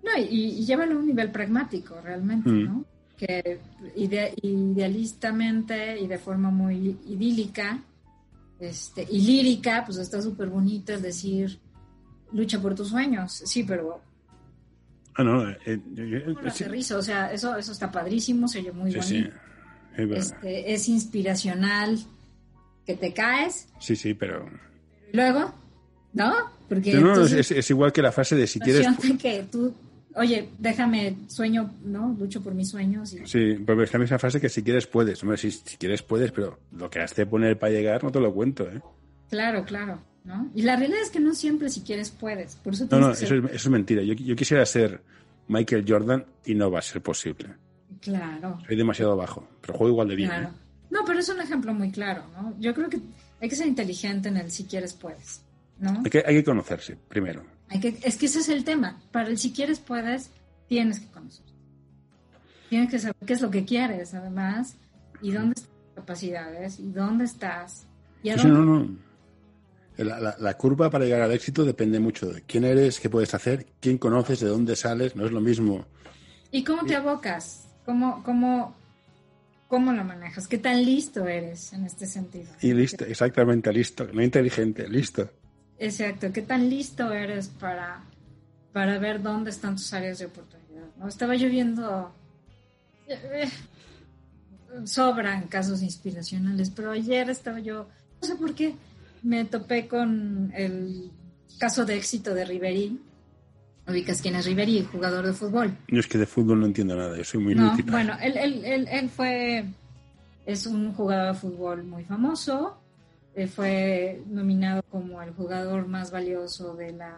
No, y, llévalo a un nivel pragmático, realmente, mm. ¿no? que idealistamente y de forma muy idílica este, y lírica, pues está súper bonito es decir, lucha por tus sueños. Sí, pero... Ah, no, eh, eh, o sea, eso, eso está padrísimo, se oye muy bonito. Este, es inspiracional que te caes. Sí, sí, pero... Luego, ¿no? Porque no, es, es, igual que la frase de si quieres... Que tú oye, déjame, sueño, ¿no? Lucho por mis sueños. Y... Sí, pero es la misma frase que si quieres puedes. Hombre, si, si quieres puedes, pero lo que has de poner para llegar no te lo cuento, ¿eh? Claro, claro. ¿No? Y la realidad es que no siempre si quieres puedes. Por eso no, no, eso, es, mentira. Yo, yo, quisiera ser Michael Jordan y no va a ser posible. Claro. Soy demasiado bajo, pero juego igual de bien. Claro. ¿eh? No, pero es un ejemplo muy claro, ¿no? Yo creo que hay que ser inteligente en el si quieres puedes, ¿no? Hay que, hay que conocerse primero es que ese es el tema. Para el si quieres puedes, tienes que conocer. Tienes que saber qué es lo que quieres, además, y dónde están tus capacidades, y dónde estás. Y no, no. La, curva para llegar al éxito depende mucho de quién eres, qué puedes hacer, quién conoces, de dónde sales, no es lo mismo. ¿Y cómo te abocas? ¿Cómo, cómo, cómo lo manejas? ¿Qué tan listo eres en este sentido? Y listo, exactamente, listo, no inteligente, listo. Exacto, ¿qué tan listo eres para, para ver dónde están tus áreas de oportunidad? ¿no? Estaba lloviendo, eh, sobran casos inspiracionales, pero ayer estaba yo, no sé por qué, me topé con el caso de éxito de Riverí. ¿Ubicas quién es Riverí, jugador de fútbol? Yo es que de fútbol no entiendo nada, yo soy muy no, Bueno, él, él, él, él fue, es un jugador de fútbol muy famoso, eh, fue nominado como el jugador más valioso de la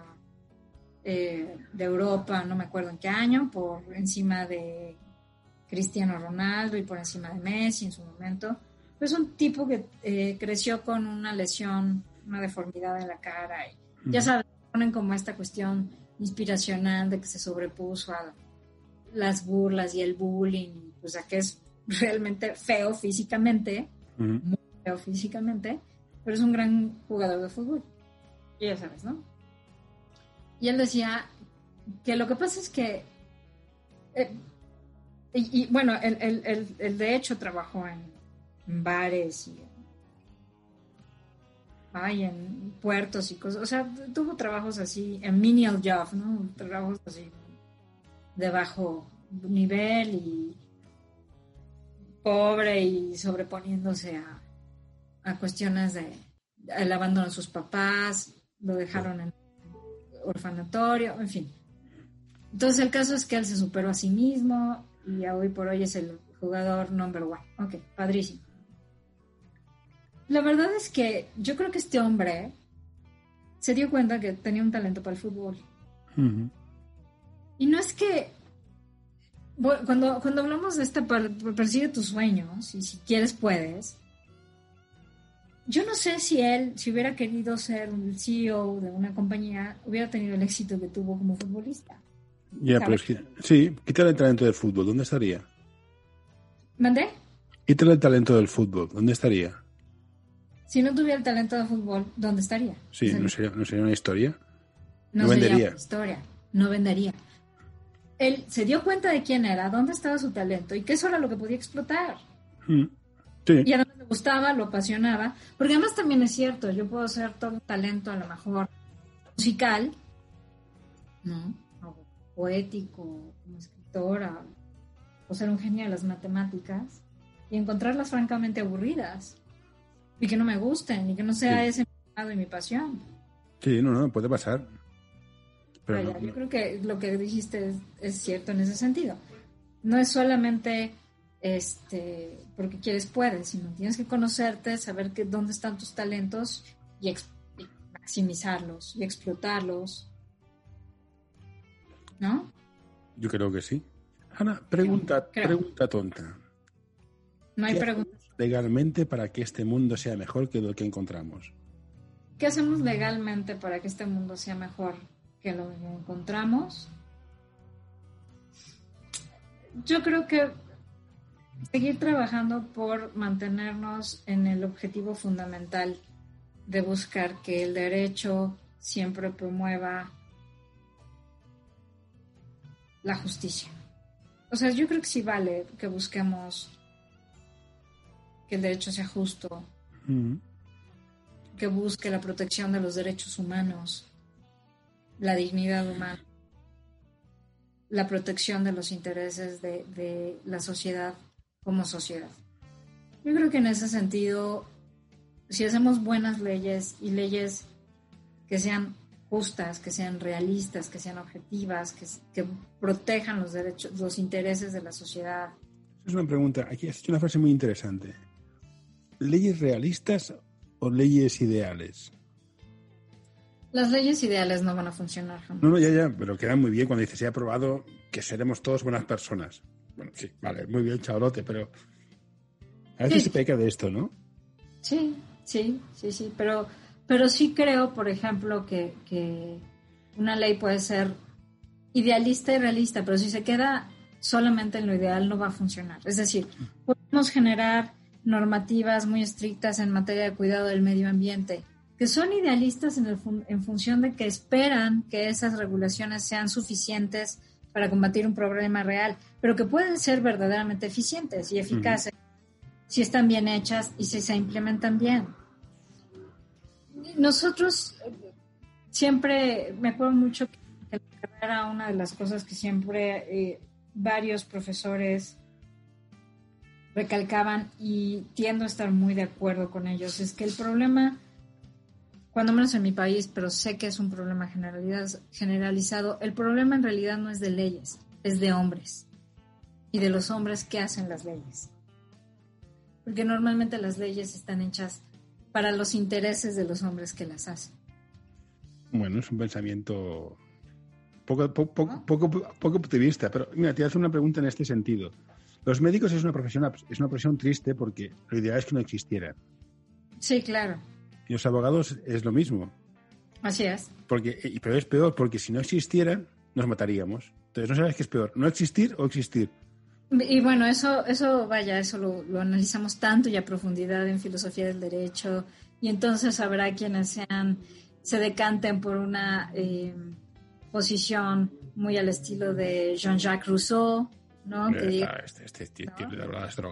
eh, de Europa, no me acuerdo en qué año, por encima de Cristiano Ronaldo y por encima de Messi en su momento. Es un tipo que eh, creció con una lesión, una deformidad en la cara. Y, Ya sabes, ponen como esta cuestión inspiracional de que se sobrepuso a las burlas y el bullying, o sea, que es realmente feo físicamente, muy feo físicamente, pero es un gran jugador de fútbol. Y ya sabes, ¿no? Y él decía que lo que pasa es que, eh, y, bueno, él, de hecho trabajó en, bares y en puertos y cosas, o sea, tuvo trabajos así, en menial job, ¿no? Trabajos así de bajo nivel y pobre y sobreponiéndose a, a cuestiones de el abandono de sus papás, lo dejaron en orfanatorio, en fin. Entonces el caso es que él se superó a sí mismo y hoy por hoy es el jugador number one. Ok, padrísimo. La verdad es que yo creo que este hombre se dio cuenta que tenía un talento para el fútbol. Y no es que cuando, cuando hablamos de esta persigue tus sueños y si quieres puedes, yo no sé si él, si hubiera querido ser un CEO de una compañía, hubiera tenido el éxito que tuvo como futbolista. Ya, pero es que, sí, quítale el talento del fútbol, ¿dónde estaría? ¿Mandé? Quítale el talento del fútbol, ¿dónde estaría? Si no tuviera el talento del fútbol, ¿dónde estaría? Sí, ¿no sería, ¿no sería una historia? No, vendería. Sería una historia, no vendería. Él se dio cuenta de quién era, dónde estaba su talento y que eso era lo que podía explotar. Mm. Y además me gustaba, lo apasionaba, porque además también es cierto, yo puedo ser todo un talento a lo mejor musical, ¿no? O poético, como escritora, o ser un genio de las matemáticas, y encontrarlas francamente aburridas, y que no me gusten, y que no sea ese mi y mi pasión. Sí, no, no, puede pasar. Pero Yo creo que lo que dijiste es, es cierto en ese sentido. No es solamente este, porque quieres, puedes, sino tienes que conocerte, saber que, dónde están tus talentos y, maximizarlos y explotarlos. ¿No? Yo creo que sí. Ana, pregunta, pregunta tonta. No hay preguntas. Legalmente para que este mundo sea mejor que lo que encontramos. ¿Qué hacemos legalmente para que este mundo sea mejor que lo que encontramos? Yo creo que seguir trabajando por mantenernos en el objetivo fundamental de buscar que el derecho siempre promueva la justicia. O sea, yo creo que sí vale que busquemos que el derecho sea justo, que busque la protección de los derechos humanos, la dignidad humana, la protección de los intereses de, de la sociedad como sociedad. Yo creo que en ese sentido, si hacemos buenas leyes y leyes que sean justas, que sean realistas, que sean objetivas, que, protejan los derechos, los intereses de la sociedad. Es una pregunta. Aquí has hecho una frase muy interesante. ¿Leyes realistas o leyes ideales? Las leyes ideales no van a funcionar jamás. No, no, ya, ya, pero queda muy bien cuando dice se ha aprobado que seremos todos buenas personas. Bueno, sí, vale, muy bien, chavalote, pero a veces se peca de esto, ¿no? Sí, sí, sí, sí, pero, pero sí creo, por ejemplo, que, que una ley puede ser idealista y realista, pero si se queda solamente en lo ideal no va a funcionar. Es decir, podemos generar normativas muy estrictas en materia de cuidado del medio ambiente, que son idealistas en, el en función de que esperan que esas regulaciones sean suficientes para combatir un problema real, pero que pueden ser verdaderamente eficientes y eficaces si están bien hechas y si se implementan bien. Nosotros siempre, me acuerdo mucho que era una de las cosas que siempre eh, varios profesores recalcaban y tiendo a estar muy de acuerdo con ellos, es que el problema cuando menos en mi país, pero sé que es un problema generalizado, el problema en realidad no es de leyes, es de hombres y de los hombres que hacen las leyes. Porque normalmente las leyes están hechas para los intereses de los hombres que las hacen. Bueno, es un pensamiento poco, poco, poco, poco optimista, pero mira, te hago una pregunta en este sentido. Los médicos es una profesión es una profesión triste porque lo ideal es que no existieran. Sí, claro. Y los abogados es lo mismo. Así es. Porque, pero es peor porque si no existieran, nos mataríamos. Entonces no sabes qué es peor, no existir o existir. Y bueno, eso, eso vaya, eso lo, analizamos tanto y a profundidad en filosofía del derecho, y entonces habrá quienes sean, se decanten por una eh, posición muy al estilo de Jean-Jacques Rousseau, ¿no? Este, este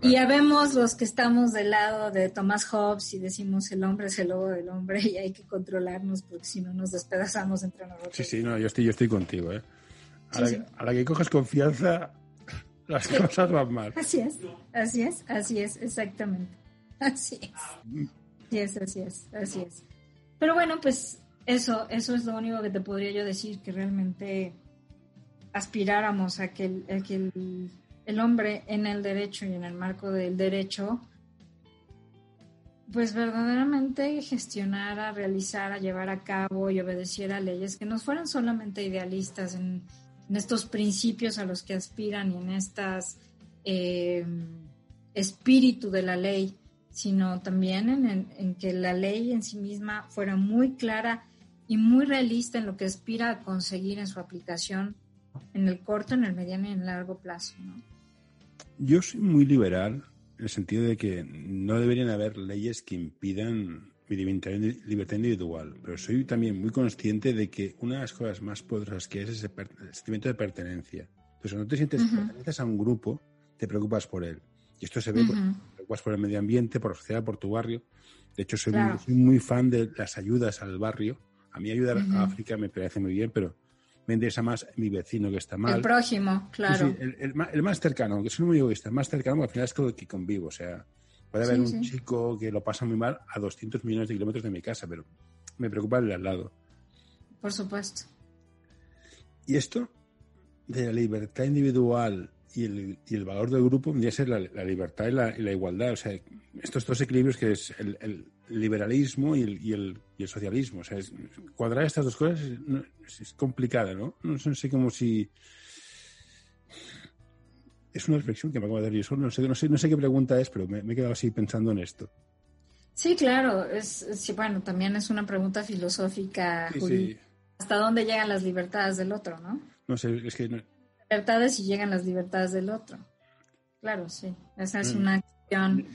y ya vemos los que estamos del lado de Thomas Hobbes y decimos el hombre es el lobo del hombre y hay que controlarnos porque si no nos despedazamos entre nosotros. Sí, sí, no, yo estoy, yo estoy contigo, ¿eh? A, la, que coges confianza, las cosas van mal. Así es, así es, así es, exactamente. Así es. Así es, así es, así es. Pero bueno, pues eso, eso es lo único que te podría yo decir, que realmente aspiráramos a que, el, que el, hombre en el derecho y en el marco del derecho, pues verdaderamente gestionara, realizara, llevar a cabo y obedeciera leyes que no fueran solamente idealistas en, estos principios a los que aspiran y en estas eh, espíritu de la ley, sino también en, en, que la ley en sí misma fuera muy clara y muy realista en lo que aspira a conseguir en su aplicación en el corto, en el mediano y en el largo plazo. ¿no? Yo soy muy liberal en el sentido de que no deberían haber leyes que impidan mi libertad individual, pero soy también muy consciente de que una de las cosas más poderosas que es ese el sentimiento de pertenencia. Entonces, cuando te sientes perteneces a un grupo, te preocupas por él. Y esto se ve, te preocupas por el medio ambiente, por la sociedad, por tu barrio. De hecho, soy, muy, fan de las ayudas al barrio. A mí ayudar a África me parece muy bien, pero me interesa más mi vecino que está mal. El prójimo, claro. el, más cercano, aunque soy muy egoísta, el más cercano, al final es con el que convivo. O sea, puede haber un chico que lo pasa muy mal a 200 millones de kilómetros de mi casa, pero me preocupa el de al lado. Por supuesto. Y esto de la libertad individual y el, valor del grupo vendría a ser la, libertad y la, igualdad. O sea, estos dos equilibrios que es el, liberalismo y el, socialismo. O sea, cuadrar estas dos cosas es, es, complicada, ¿no? No sé cómo si... Es una reflexión que me acabo de dar yo solo. No sé, no sé, no sé qué pregunta es, pero me, he quedado así pensando en esto. Sí, claro. Es, bueno, también es una pregunta filosófica. ¿Hasta dónde llegan las libertades del otro, no? No sé, es que libertades y llegan las libertades del otro. Claro, sí. Esa es mm. una acción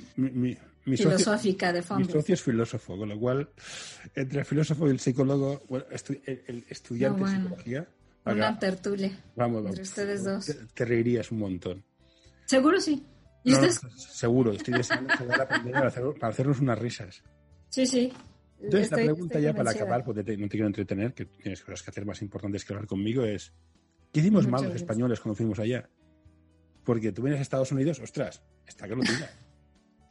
filosófica de fondo. Mi socio es filósofo, con lo cual, entre el filósofo y el psicólogo, bueno, el, estudiante de psicología. Una tertulia. Vamos, Entre ustedes dos. Te, reirías un montón. Seguro sí. ¿Y Seguro, estoy deseando aprender para, para hacernos unas risas. Sí, sí. Entonces, la pregunta ya para acabar, porque no te quiero entretener, que tienes cosas que hacer más importantes que hablar conmigo, es ¿Qué hicimos mal los españoles cuando fuimos allá? Porque tú vienes a Estados Unidos, ostras, está que lo tira.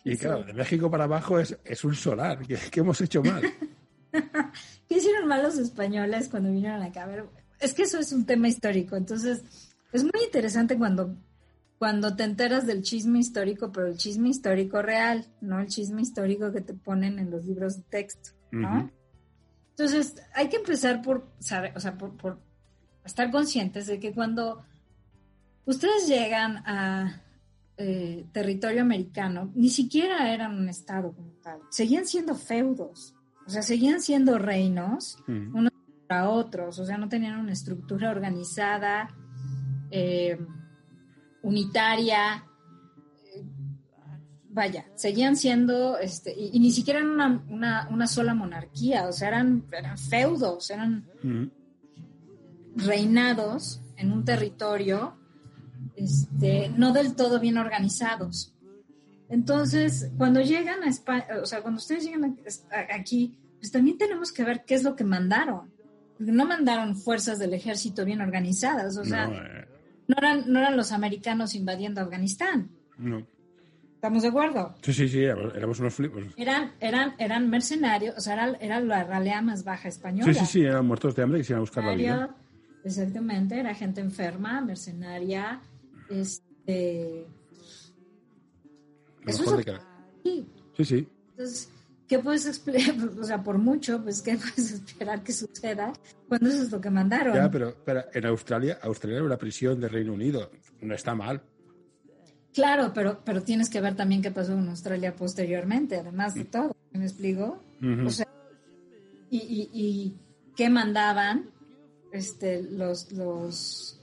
Y claro, de México para abajo es, es un solar. ¿Qué, hemos hecho mal? ¿Qué hicieron mal los españoles cuando vinieron acá? A es que eso es un tema histórico. Entonces, es muy interesante cuando, cuando te enteras del chisme histórico, pero el chisme histórico real, no el chisme histórico que te ponen en los libros de texto, ¿no? Entonces, hay que empezar por saber, o sea, por, por estar conscientes de que cuando ustedes llegan a eh, territorio americano, ni siquiera eran un estado como tal, seguían siendo feudos, o sea, seguían siendo reinos unos para otros, o sea, no tenían una estructura organizada, eh, unitaria, eh, vaya, seguían siendo, este, y, ni siquiera eran una, sola monarquía, o sea, eran, eran feudos, eran reinados en un territorio este, no del todo bien organizados. Entonces, cuando llegan a España, o sea, cuando ustedes llegan aquí, pues también tenemos que ver qué es lo que mandaron. no mandaron fuerzas del ejército bien organizadas, o sea, eh. no, eran, no eran los americanos invadiendo Afganistán. No. ¿Estamos de acuerdo? Sí, sí, sí, éramos unos flipos. Eran, eran, eran mercenarios, o sea, era, era la ralea más baja española. Sí, sí, sí, eran muertos de hambre y se iban a buscar la vida Exactamente, era gente enferma, mercenaria, este... Eso es sí. sí, sí. Entonces, ¿qué puedes explicar? O sea, por mucho, pues, ¿qué puedes esperar que suceda cuando eso es lo que mandaron? Ya, pero, pero en Australia, Australia era una prisión del Reino Unido. No está mal. Claro, pero, pero tienes que ver también qué pasó en Australia posteriormente, además de todo, ¿me explico? O sea, y, y, y, qué mandaban este, los, los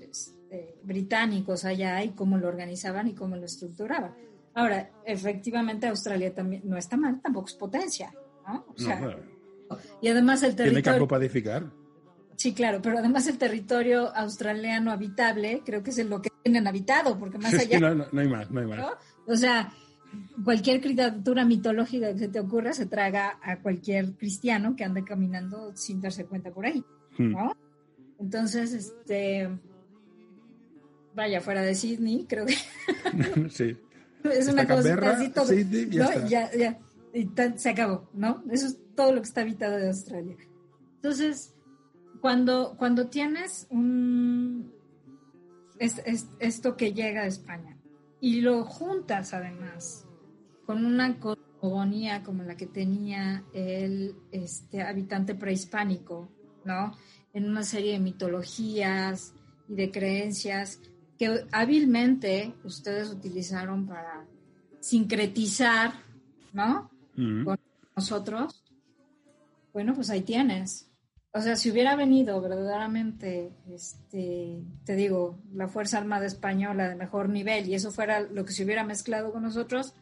este, británicos allá y cómo lo organizaban y cómo lo estructuraban. Ahora, efectivamente Australia también no está mal, tampoco es potencia, ¿no? O sea, y además el territorio... Tiene campo para edificar. Sí, claro, pero además el territorio australiano habitable creo que es lo que tienen habitado, porque más allá... no, hay más, no hay más. O sea, cualquier criatura mitológica que se te ocurra se traga a cualquier cristiano que ande caminando sin darse cuenta por ahí, hmm. ¿no? Entonces, este... Vaya, fuera de Sydney, creo que... sí. Es una cosita así todo. ya, ya, ya. Y se acabó, ¿no? Eso es todo lo que está habitado de Australia. Entonces, cuando, cuando tienes un, esto que llega de España y lo juntas además con una cosmogonía como la que tenía el este, habitante prehispánico, ¿no? En una serie de mitologías y de creencias que hábilmente ustedes utilizaron para sincretizar, ¿no? Con nosotros. Bueno, pues ahí tienes o sea, si hubiera venido verdaderamente, este, te digo, la Fuerza Armada Española de mejor nivel y eso fuera lo que se hubiera mezclado con nosotros,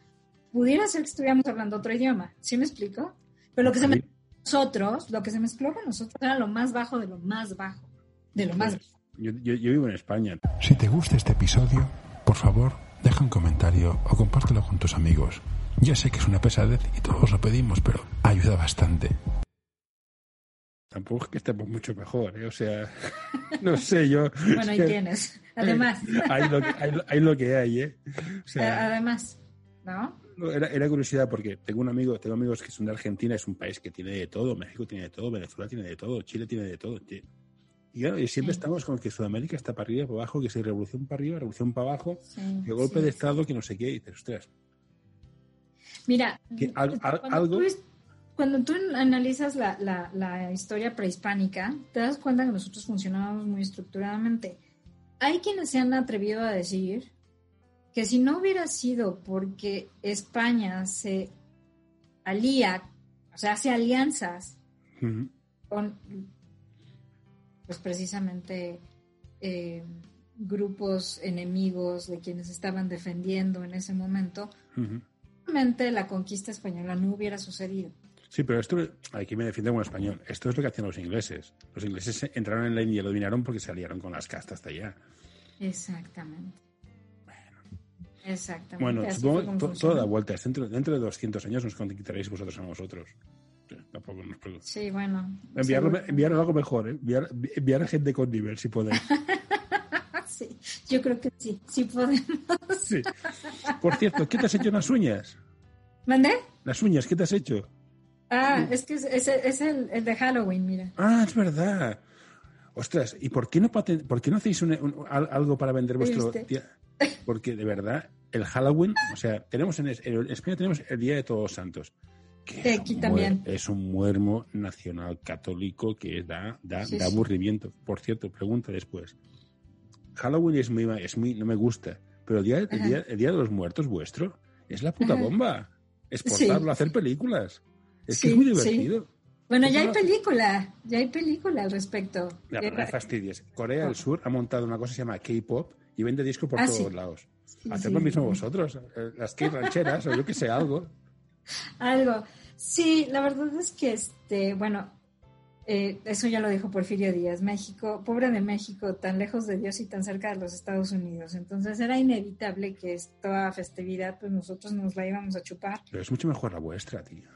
pudiera ser que estuviéramos hablando otro idioma. ¿Sí me explico? Pero lo que se mezcló con nosotros, lo que se mezcló con nosotros era lo más bajo de lo más bajo. De lo más bajo. Yo, yo, yo vivo en España. Si te gusta este episodio, por favor, deja un comentario o compártelo con tus amigos. Ya sé que es una pesadez y todos lo pedimos, pero ayuda bastante. Tampoco es que estemos mucho mejor, ¿eh? o sea, no sé, yo... bueno, ahí tienes, además. hay, lo que, hay, lo que hay, ¿eh? O sea, además, ¿no? Era, era, curiosidad porque tengo un amigo, tengo amigos que son de Argentina, es un país que tiene de todo, México tiene de todo, Venezuela tiene de todo, Chile tiene de todo. Y, y siempre estamos con que Sudamérica está para arriba, para abajo, que si revolución para arriba, revolución para abajo, que golpe de Estado, que no sé qué, y dices, ostras. Mira, algo cuando tú analizas la, la, historia prehispánica, te das cuenta que nosotros funcionábamos muy estructuradamente. Hay quienes se han atrevido a decir que si no hubiera sido porque España se alía, o sea, hace alianzas con, pues precisamente, eh, grupos enemigos de quienes estaban defendiendo en ese momento, realmente la conquista española no hubiera sucedido. Sí, pero esto, aquí me defiende como español, esto es lo que hacían los ingleses. Los ingleses entraron en la India y lo dominaron porque se aliaron con las castas de allá. Exactamente. Bueno. Exactamente. Bueno, supongo toda da vuelta. Dentro, dentro de 200 años nos conquistaréis vosotros a nosotros. Tampoco nos preocupa. Sí, bueno. Enviar, algo mejor, ¿eh? enviar, enviar a gente con nivel, si podéis. sí, yo creo que sí, sí podemos. sí. Por cierto, ¿qué te has hecho en las uñas? ¿Mandé? Las uñas, ¿qué te has hecho? Ah, es que es, es, el, el, de Halloween, mira. Ah, es verdad. Ostras, ¿y por qué no, por qué no hacéis algo para vender vuestro... Porque de verdad, el Halloween, o sea, tenemos en, España tenemos el Día de Todos Santos. Aquí también. es un muermo nacional católico que da, da, da aburrimiento. Por cierto, pregunta después. Halloween es muy, es muy, no me gusta, pero el día, el día, el día de los muertos vuestro es la puta bomba. Exportarlo, hacer películas. Es que es muy divertido. Bueno, ya hay película, ya hay película al respecto. Ya, no fastidies. Corea del Sur ha montado una cosa que se llama K-pop y vende discos por ah, todos lados. Haced lo mismo vosotros, eh, las K rancheras o yo que sé, algo. Algo. Sí, la verdad es que, este, bueno, eh, eso ya lo dijo Porfirio Díaz, México, pobre de México, tan lejos de Dios y tan cerca de los Estados Unidos. Entonces era inevitable que esta festividad, pues nosotros nos la íbamos a chupar. Pero es mucho mejor la vuestra, tía.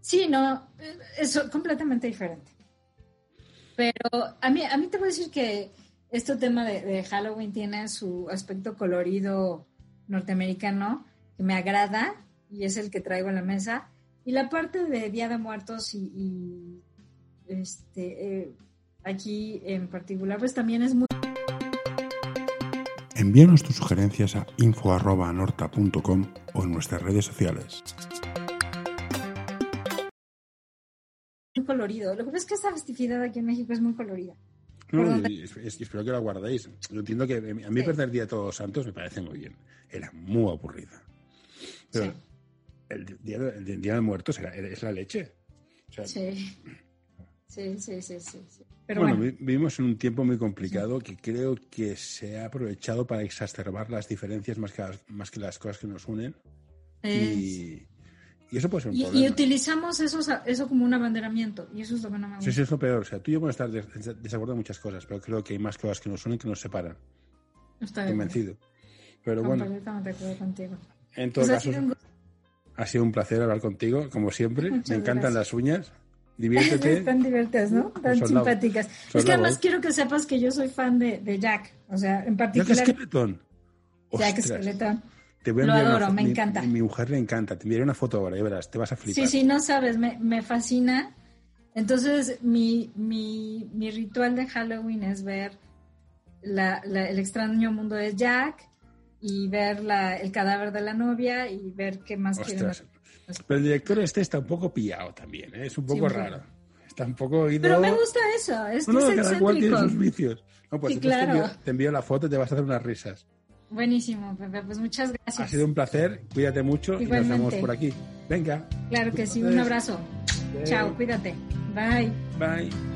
Sí, no, es completamente diferente. Pero a mí, a mí te voy a decir que este tema de, Halloween tiene su aspecto colorido norteamericano que me agrada y es el que traigo a la mesa. Y la parte de Día de Muertos y, este, eh, aquí en particular, pues también es muy... Envíanos tus sugerencias a info.norta.com o en nuestras redes sociales. colorido. Lo que pasa es que esta festividad aquí en México es muy colorida. No, y, espero que la guardéis. Yo entiendo que a mí perder Día de Todos Santos me parece muy bien. Era muy aburrida. Pero el, día, el Día de Muertos era, es la leche. sí. Sí, sí, sí, sí. Pero bueno, vivimos en un tiempo muy complicado que creo que se ha aprovechado para exacerbar las diferencias más que las, más que las cosas que nos unen. Y, y, eso puede ser un y, problema. Y utilizamos eso, eso como un abanderamiento, y eso es lo que no me gusta. Sí, sí, es lo peor. O sea, tú y yo podemos estar de, desacuerdo en muchas cosas, pero creo que hay más cosas que nos unen que nos separan. Estoy convencido. Pero bueno. Completamente de acuerdo contigo. En todo pues caso, ha sido, un... placer hablar contigo, como siempre. me encantan las uñas. Diviértete. Tan divertidas, ¿no? Tan simpáticas. Es que además quiero que sepas que yo soy fan de, de Jack. O sea, en particular. Jack Skeleton. Jack Skeleton. Te voy a Lo adoro, me encanta. Mi, mi, mujer le encanta. Te enviaré una foto ahora, ya verás, te vas a flipar. Sí, sí, no sabes, me, me fascina. Entonces, mi, mi, mi ritual de Halloween es ver la, la, el extraño mundo de Jack y ver la, el cadáver de la novia y ver qué más Ostras. quieren pero el director este está un poco pillado también, ¿eh? es un poco raro. Está un poco ido... Pero me gusta eso, es, no, no, es cada cual tiene sus vicios. No, pues sí, claro. te, envío, te, envío, la foto y te vas a hacer unas risas. Buenísimo, Pepe, pues muchas gracias. Ha sido un placer, cuídate mucho Igualmente. y nos vemos por aquí. Venga. Claro que sí, un abrazo. Chao, cuídate. Bye. Bye.